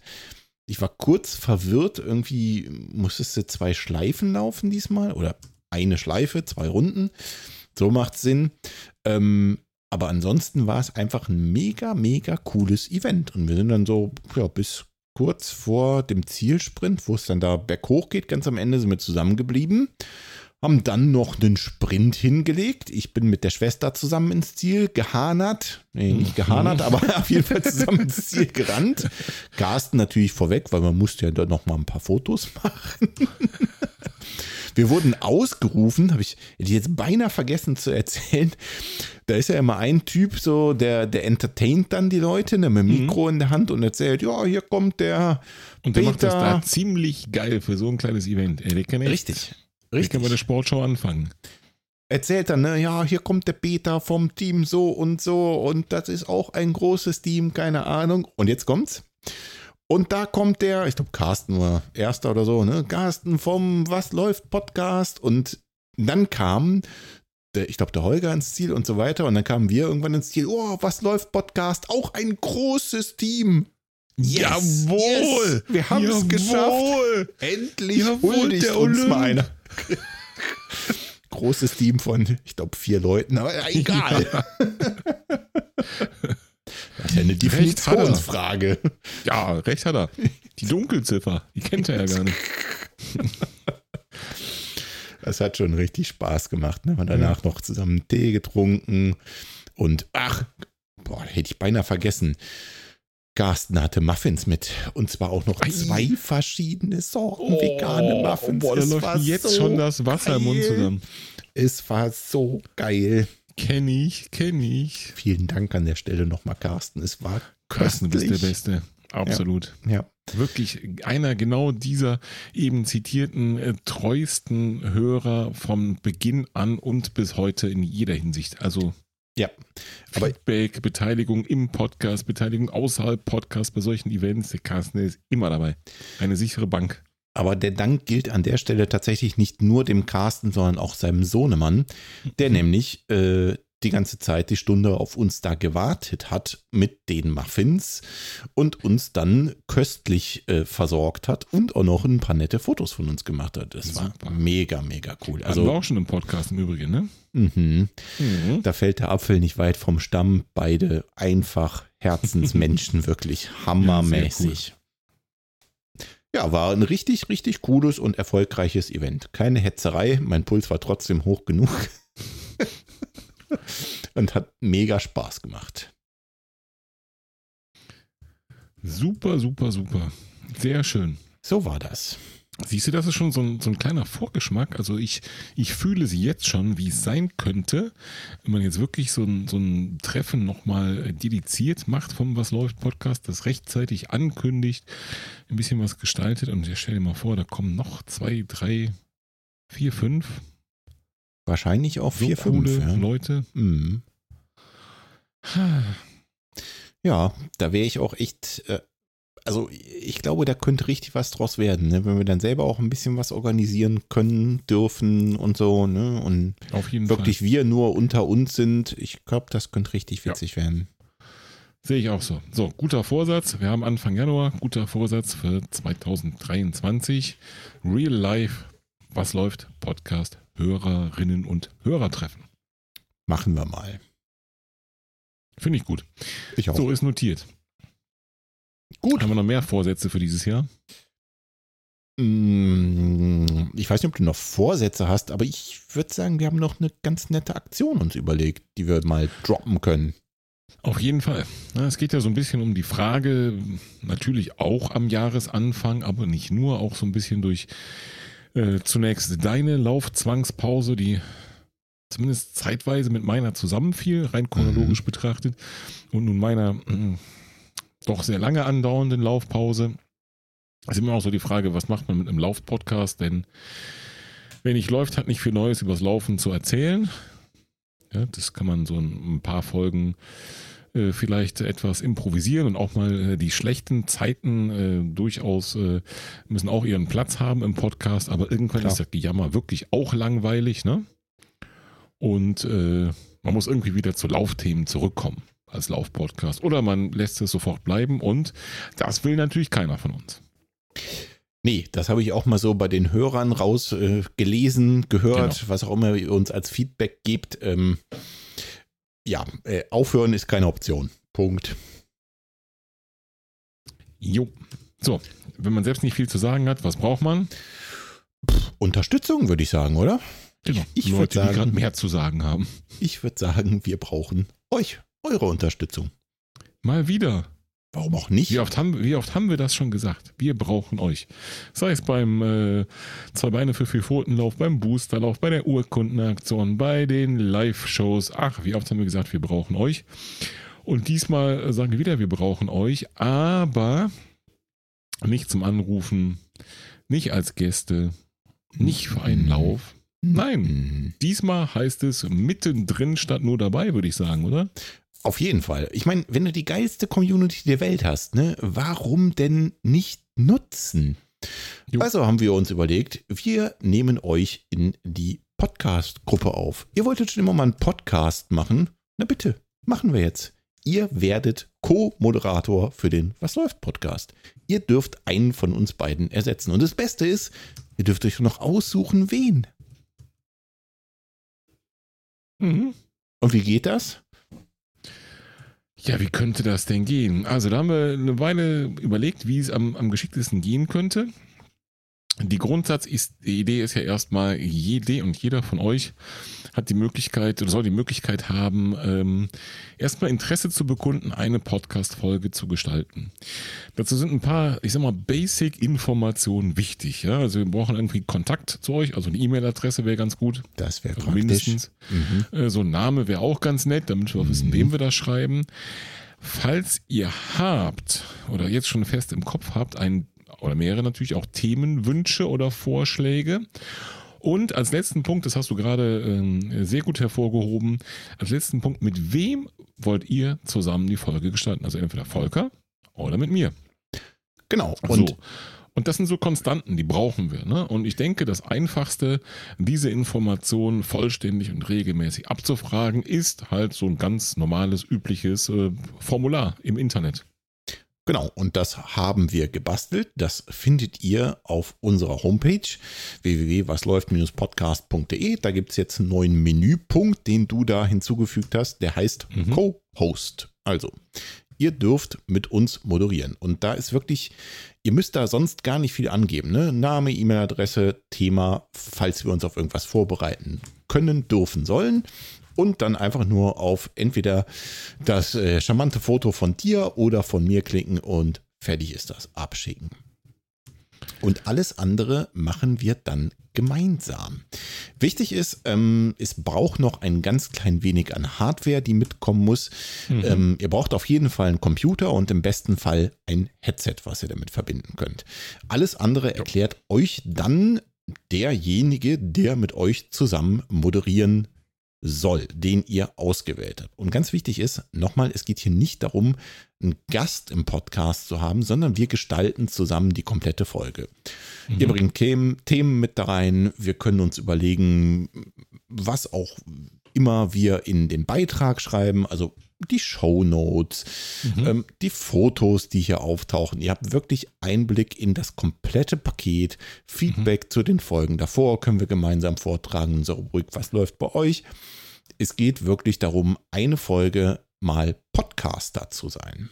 Ich war kurz verwirrt. Irgendwie musstest du zwei Schleifen laufen diesmal oder eine Schleife, zwei Runden. So macht Sinn. Ähm, aber ansonsten war es einfach ein mega, mega cooles Event. Und wir sind dann so ja, bis kurz vor dem Zielsprint, wo es dann da berghoch geht, ganz am Ende sind wir zusammengeblieben haben dann noch einen Sprint hingelegt. Ich bin mit der Schwester zusammen ins Ziel gehanert. Nee, nicht gehanert, aber auf jeden Fall zusammen ins Ziel gerannt. Carsten natürlich vorweg, weil man musste ja dort noch mal ein paar Fotos machen. Wir wurden ausgerufen, habe ich jetzt beinahe vergessen zu erzählen. Da ist ja immer ein Typ, so, der, der entertaint dann die Leute ne, mit dem Mikro in der Hand und erzählt, ja, hier kommt der Und der macht das Peter. da ziemlich geil für so ein kleines Event. Ey, der kann echt, Richtig. Der kann bei der Richtig. Sportschau anfangen. erzählt dann, ne, ja, hier kommt der Peter vom Team so und so und das ist auch ein großes Team, keine Ahnung. Und jetzt kommt's. Und da kommt der, ich glaube, Carsten war erster oder so, ne? Carsten vom Was läuft Podcast. Und dann kam, der, ich glaube, der Holger ins Ziel und so weiter. Und dann kamen wir irgendwann ins Ziel. Oh, was läuft Podcast? Auch ein großes Team. Yes, yes, wir haben es geschafft. Jawohl. Endlich Jawohl, huldigt uns Olymp. mal einer. Großes Team von, ich glaube, vier Leuten, aber ja, egal. Das ist ja eine er. Definitionsfrage. Ja, recht hat er. Die Dunkelziffer, die kennt er ja gar nicht. Das hat schon richtig Spaß gemacht. Ne? Und danach noch zusammen Tee getrunken. Und ach, boah, hätte ich beinahe vergessen. Carsten hatte Muffins mit. Und zwar auch noch Ei. zwei verschiedene Sorten vegane Muffins. Oh, boah, da läuft jetzt so schon das Wasser im Mund geil. zusammen. Es war so geil. Kenn ich, kenn ich. Vielen Dank an der Stelle nochmal, Carsten. Es war Carsten, du bist der köstlich. Beste. Absolut. Ja. Wirklich einer genau dieser eben zitierten äh, treuesten Hörer vom Beginn an und bis heute in jeder Hinsicht. Also Ja. Aber Feedback, Beteiligung im Podcast, Beteiligung außerhalb Podcast bei solchen Events. Der Carsten ist immer dabei. Eine sichere Bank. Aber der Dank gilt an der Stelle tatsächlich nicht nur dem Carsten, sondern auch seinem Sohnemann, der nämlich äh, die ganze Zeit die Stunde auf uns da gewartet hat mit den Muffins und uns dann köstlich äh, versorgt hat und auch noch ein paar nette Fotos von uns gemacht hat. Das war Super. mega, mega cool. Also, Hatten wir Also, auch schon im Podcast im Übrigen, ne? mhm. Mhm. da fällt der Apfel nicht weit vom Stamm. Beide einfach Herzensmenschen, wirklich hammermäßig. Ja, war ein richtig, richtig cooles und erfolgreiches Event. Keine Hetzerei, mein Puls war trotzdem hoch genug. und hat mega Spaß gemacht. Super, super, super. Sehr schön. So war das. Siehst du, das ist schon so ein, so ein kleiner Vorgeschmack. Also ich, ich fühle sie jetzt schon, wie es sein könnte, wenn man jetzt wirklich so ein, so ein Treffen nochmal dediziert macht vom Was läuft Podcast, das rechtzeitig ankündigt, ein bisschen was gestaltet und ja, stell dir mal vor, da kommen noch zwei, drei, vier, fünf Wahrscheinlich auch so vier, coole fünf. Ja. Leute. Mhm. ja, da wäre ich auch echt. Äh, also, ich glaube, da könnte richtig was draus werden, ne? wenn wir dann selber auch ein bisschen was organisieren können, dürfen und so. Ne? Und Auf jeden wirklich Fall. wir nur unter uns sind. Ich glaube, das könnte richtig witzig werden. Sehe ich auch so. So, guter Vorsatz. Wir haben Anfang Januar. Guter Vorsatz für 2023. Real Life. Was läuft? Podcast. Hörerinnen und Hörer treffen. Machen wir mal. Finde ich gut. Ich auch. So ist notiert. Gut. Haben wir noch mehr Vorsätze für dieses Jahr? Mm, ich weiß nicht, ob du noch Vorsätze hast, aber ich würde sagen, wir haben noch eine ganz nette Aktion uns überlegt, die wir mal droppen können. Auf jeden Fall. Es geht ja so ein bisschen um die Frage, natürlich auch am Jahresanfang, aber nicht nur, auch so ein bisschen durch äh, zunächst deine Laufzwangspause, die zumindest zeitweise mit meiner zusammenfiel, rein chronologisch mhm. betrachtet, und nun meiner äh, doch sehr lange andauernden Laufpause. Es ist immer auch so die Frage, was macht man mit einem Laufpodcast? Denn wenn nicht läuft, hat nicht viel Neues übers Laufen zu erzählen. Ja, das kann man so ein, ein paar Folgen äh, vielleicht etwas improvisieren und auch mal äh, die schlechten Zeiten äh, durchaus äh, müssen auch ihren Platz haben im Podcast, aber irgendwann Klar. ist das Gejammer wirklich auch langweilig, ne? Und äh, man muss irgendwie wieder zu Laufthemen zurückkommen als Laufpodcast. Oder man lässt es sofort bleiben und das will natürlich keiner von uns. Nee, das habe ich auch mal so bei den Hörern rausgelesen, äh, gehört, genau. was auch immer ihr uns als Feedback gibt. Ähm, ja, äh, aufhören ist keine Option. Punkt. Jo. So, wenn man selbst nicht viel zu sagen hat, was braucht man? Pff, Unterstützung, würde ich sagen, oder? Genau. Ich Leute, sagen, die gerade mehr zu sagen haben. Ich würde sagen, wir brauchen euch, eure Unterstützung. Mal wieder. Warum auch nicht? Wie oft haben, wie oft haben wir das schon gesagt? Wir brauchen euch. Sei es beim äh, Zwei Beine für vier Pfotenlauf, beim Boosterlauf, bei der Urkundenaktion, bei den Live-Shows. Ach, wie oft haben wir gesagt, wir brauchen euch. Und diesmal sagen wir wieder, wir brauchen euch, aber nicht zum Anrufen, nicht als Gäste, nicht für einen Lauf. Nein, diesmal heißt es mittendrin statt nur dabei, würde ich sagen, oder? Auf jeden Fall. Ich meine, wenn du die geilste Community der Welt hast, ne, warum denn nicht nutzen? Jo. Also haben wir uns überlegt, wir nehmen euch in die Podcast-Gruppe auf. Ihr wolltet schon immer mal einen Podcast machen? Na bitte, machen wir jetzt. Ihr werdet Co-Moderator für den Was läuft Podcast. Ihr dürft einen von uns beiden ersetzen. Und das Beste ist, ihr dürft euch noch aussuchen, wen. Mhm. Und wie geht das? Ja, wie könnte das denn gehen? Also da haben wir eine Weile überlegt, wie es am, am geschicktesten gehen könnte. Die Grundsatz ist, die Idee ist ja erstmal, jede und jeder von euch hat die Möglichkeit oder soll die Möglichkeit haben, ähm, erstmal Interesse zu bekunden, eine Podcast-Folge zu gestalten. Dazu sind ein paar, ich sag mal, Basic-Informationen wichtig. Ja? Also wir brauchen irgendwie Kontakt zu euch, also eine E-Mail-Adresse wäre ganz gut. Das wäre also mindestens. Mhm. Äh, so ein Name wäre auch ganz nett, damit wir auch wissen, mhm. wem wir das schreiben. Falls ihr habt oder jetzt schon fest im Kopf habt, ein oder mehrere natürlich auch Themenwünsche oder Vorschläge. Und als letzten Punkt, das hast du gerade äh, sehr gut hervorgehoben, als letzten Punkt, mit wem wollt ihr zusammen die Folge gestalten? Also entweder Volker oder mit mir. Genau. Und so. Und das sind so Konstanten, die brauchen wir. Ne? Und ich denke, das Einfachste, diese Informationen vollständig und regelmäßig abzufragen, ist halt so ein ganz normales, übliches äh, Formular im Internet. Genau, und das haben wir gebastelt. Das findet ihr auf unserer Homepage www.wasläuft-podcast.de. Da gibt es jetzt einen neuen Menüpunkt, den du da hinzugefügt hast. Der heißt mhm. Co-Host. Also, ihr dürft mit uns moderieren. Und da ist wirklich, ihr müsst da sonst gar nicht viel angeben. Ne? Name, E-Mail-Adresse, Thema, falls wir uns auf irgendwas vorbereiten können, dürfen, sollen und dann einfach nur auf entweder das äh, charmante Foto von dir oder von mir klicken und fertig ist das. Abschicken. Und alles andere machen wir dann gemeinsam. Wichtig ist, ähm, es braucht noch ein ganz klein wenig an Hardware, die mitkommen muss. Mhm. Ähm, ihr braucht auf jeden Fall einen Computer und im besten Fall ein Headset, was ihr damit verbinden könnt. Alles andere erklärt euch dann derjenige, der mit euch zusammen moderieren soll, den ihr ausgewählt habt. Und ganz wichtig ist, nochmal, es geht hier nicht darum, einen Gast im Podcast zu haben, sondern wir gestalten zusammen die komplette Folge. Mhm. Ihr bringt Themen, Themen mit da rein, wir können uns überlegen, was auch immer wir in den Beitrag schreiben, also die Show Notes, mhm. ähm, die Fotos, die hier auftauchen. Ihr habt wirklich Einblick in das komplette Paket, Feedback mhm. zu den Folgen davor können wir gemeinsam vortragen, unsere Rubrik, was läuft bei euch. Es geht wirklich darum, eine Folge mal Podcaster zu sein.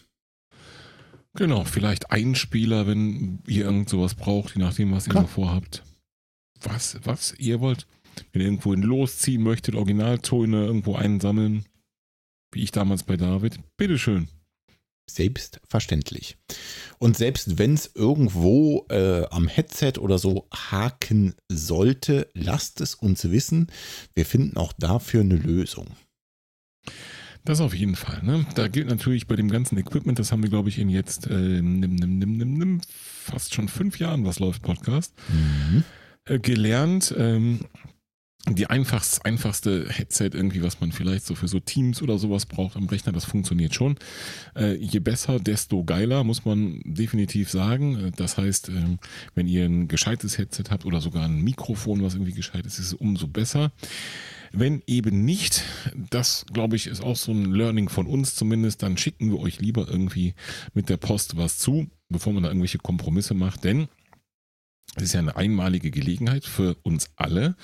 Genau, vielleicht Einspieler, wenn ihr irgend sowas braucht, je nachdem, was ihr Klar. noch vorhabt. Was, was ihr wollt. Wenn ihr irgendwo losziehen möchtet, Originaltöne irgendwo einsammeln, wie ich damals bei David, bitteschön. Selbstverständlich. Und selbst wenn es irgendwo äh, am Headset oder so haken sollte, lasst es uns wissen. Wir finden auch dafür eine Lösung. Das auf jeden Fall. Ne? Da gilt natürlich bei dem ganzen Equipment, das haben wir, glaube ich, in jetzt äh, nimm, nimm, nimm, nimm, nimm, fast schon fünf Jahren, was läuft Podcast, Mhm. äh, gelernt. Ähm, die einfachst, einfachste Headset irgendwie, was man vielleicht so für so Teams oder sowas braucht am Rechner, das funktioniert schon. Äh, je besser, desto geiler, muss man definitiv sagen. Äh, Das heißt, ähm, wenn ihr ein gescheites Headset habt oder sogar ein Mikrofon, was irgendwie gescheit ist, ist es umso besser. Wenn eben nicht, das glaube ich ist auch so ein Learning von uns zumindest, dann schicken wir euch lieber irgendwie mit der Post was zu, bevor man da irgendwelche Kompromisse macht, denn es ist ja eine einmalige Gelegenheit für uns alle.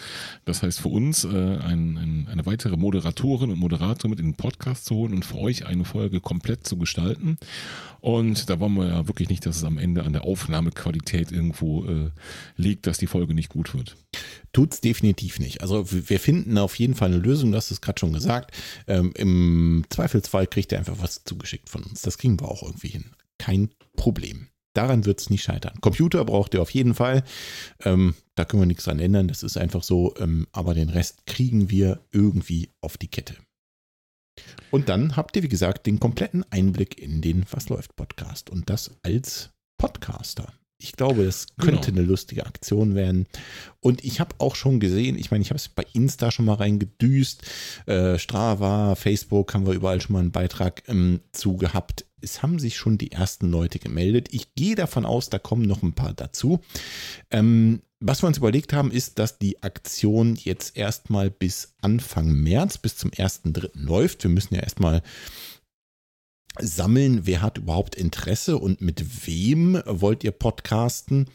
Das heißt, für uns äh, ein, ein, eine weitere Moderatorin und Moderator mit in den Podcast zu holen und für euch eine Folge komplett zu gestalten. Und da wollen wir ja wirklich nicht, dass es am Ende an der Aufnahmequalität irgendwo äh, liegt, dass die Folge nicht gut wird. Tut's definitiv nicht. Also wir finden auf jeden Fall eine Lösung, hast es gerade schon gesagt. Ähm, Im Zweifelsfall kriegt ihr einfach was zugeschickt von uns. Das kriegen wir auch irgendwie hin. Kein Problem. Daran wird es nicht scheitern. Computer braucht ihr auf jeden Fall. Ähm, da können wir nichts dran ändern. Das ist einfach so. Ähm, aber den Rest kriegen wir irgendwie auf die Kette. Und dann habt ihr, wie gesagt, den kompletten Einblick in den Was läuft Podcast. Und das als Podcaster. Ich glaube, das könnte Genau. eine lustige Aktion werden. Und ich habe auch schon gesehen, ich meine, ich habe es bei Insta schon mal reingedüst, äh, Strava, Facebook haben wir überall schon mal einen Beitrag ähm, zu gehabt. Es haben sich schon die ersten Leute gemeldet. Ich gehe davon aus, da kommen noch ein paar dazu. Ähm, was wir uns überlegt haben, ist, dass die Aktion jetzt erstmal bis Anfang März, bis zum 1.3. läuft. Wir müssen ja erstmal sammeln, wer hat überhaupt Interesse und mit wem wollt ihr podcasten.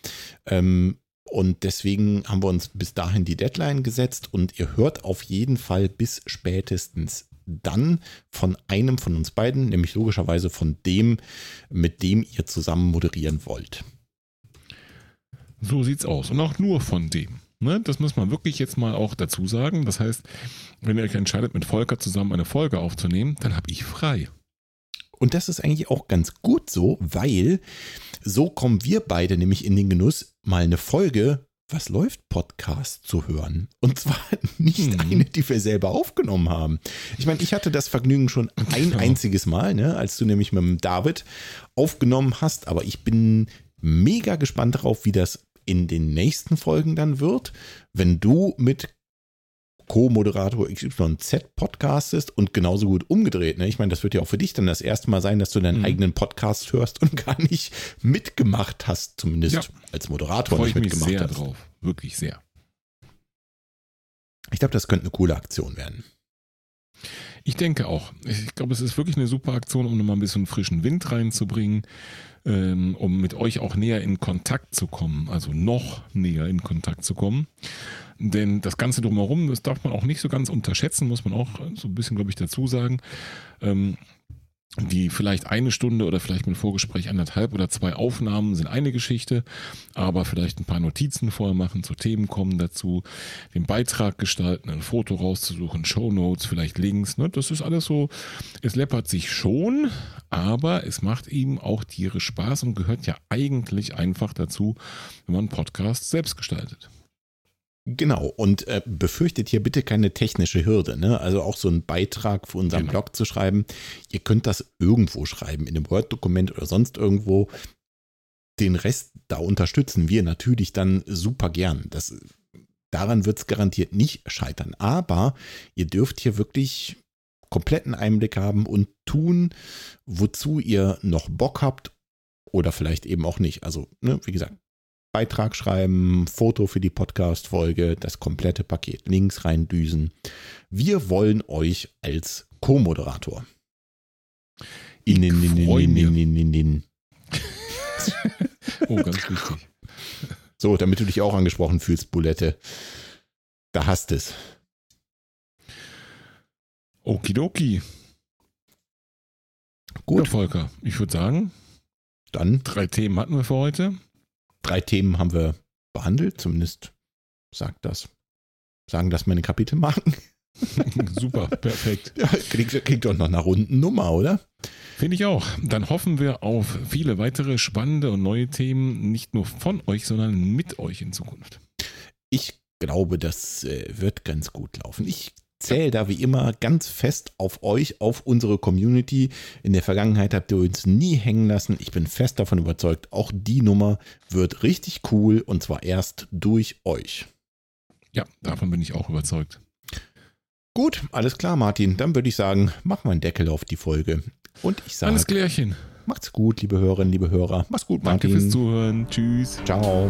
Ähm, und deswegen haben wir uns bis dahin die Deadline gesetzt und ihr hört auf jeden Fall bis spätestens dann von einem von uns beiden, nämlich logischerweise von dem, mit dem ihr zusammen moderieren wollt. So sieht's aus. Und auch nur von dem. Ne? Das muss man wirklich jetzt mal auch dazu sagen. Das heißt, wenn ihr euch entscheidet, mit Volker zusammen eine Folge aufzunehmen, dann habe ich frei. Und das ist eigentlich auch ganz gut so, weil so kommen wir beide nämlich in den Genuss, mal eine Folge Was läuft Podcast zu hören. Und zwar nicht Mhm. eine, die wir selber aufgenommen haben. Ich meine, ich hatte das Vergnügen schon ein einziges Mal, ne, als du nämlich mit dem David aufgenommen hast. Aber ich bin mega gespannt darauf, wie das in den nächsten Folgen dann wird, wenn du mit Co-Moderator XYZ podcastest und genauso gut umgedreht. Ne? Ich meine, das wird ja auch für dich dann das erste Mal sein, dass du deinen Mhm. eigenen Podcast hörst und gar nicht mitgemacht hast, zumindest Ja. als Moderator Freue ich nicht mich mitgemacht sehr hast. drauf. Wirklich sehr. Ich glaube, das könnte eine coole Aktion werden. Ich denke auch. Ich glaube, es ist wirklich eine super Aktion, um nochmal ein bisschen frischen Wind reinzubringen, ähm, um mit euch auch näher in Kontakt zu kommen, also noch näher in Kontakt zu kommen. Denn das Ganze drumherum, das darf man auch nicht so ganz unterschätzen, muss man auch so ein bisschen, glaube ich, dazu sagen. Ähm, die vielleicht eine Stunde oder vielleicht mit Vorgespräch anderthalb oder zwei Aufnahmen sind eine Geschichte, aber vielleicht ein paar Notizen vorher machen, zu Themen kommen dazu, den Beitrag gestalten, ein Foto rauszusuchen, Shownotes, vielleicht Links, ne? das ist alles so, es läppert sich schon, aber es macht ihm auch tierisch Spaß und gehört ja eigentlich einfach dazu, wenn man Podcast selbst gestaltet. Genau, und äh, befürchtet hier bitte keine technische Hürde. Ne? Also auch so einen Beitrag für unseren Genau. Blog zu schreiben. Ihr könnt das irgendwo schreiben, in einem Word-Dokument oder sonst irgendwo. Den Rest, da unterstützen wir natürlich dann super gern. Das, daran wird es garantiert nicht scheitern. Aber ihr dürft hier wirklich kompletten Einblick haben und tun, wozu ihr noch Bock habt oder vielleicht eben auch nicht. Also, ne, wie gesagt, Beitrag schreiben, Foto für die Podcast-Folge, das komplette Paket, Links reindüsen. Wir wollen euch als Co-Moderator. In, in, in, in, in, in, in, in. Oh, ganz wichtig. So, damit du dich auch angesprochen fühlst, Bulette. Da hast es. Okidoki. Gut, Ja, Volker, ich würde sagen, dann Drei Themen hatten wir für heute. Drei Themen haben wir behandelt, zumindest sagt das. Sagen das meine Kapitelmarken. Super, perfekt. Ja, klingt, klingt doch noch nach runden Nummer, oder? Finde ich auch. Dann hoffen wir auf viele weitere spannende und neue Themen, nicht nur von euch, sondern mit euch in Zukunft. Ich glaube, das äh, wird ganz gut laufen. Ich zähle da wie immer ganz fest auf euch, auf unsere Community. In der Vergangenheit habt ihr uns nie hängen lassen. Ich bin fest davon überzeugt, auch die Nummer wird richtig cool und zwar erst durch euch. Ja, davon bin ich auch überzeugt. Gut, alles klar, Martin. Dann würde ich sagen, mach mal einen Deckel auf die Folge. Und ich sage, Alles klärchen. macht's gut, liebe Hörerinnen, liebe Hörer. Mach's gut, Danke Martin. fürs Zuhören. Tschüss. Ciao.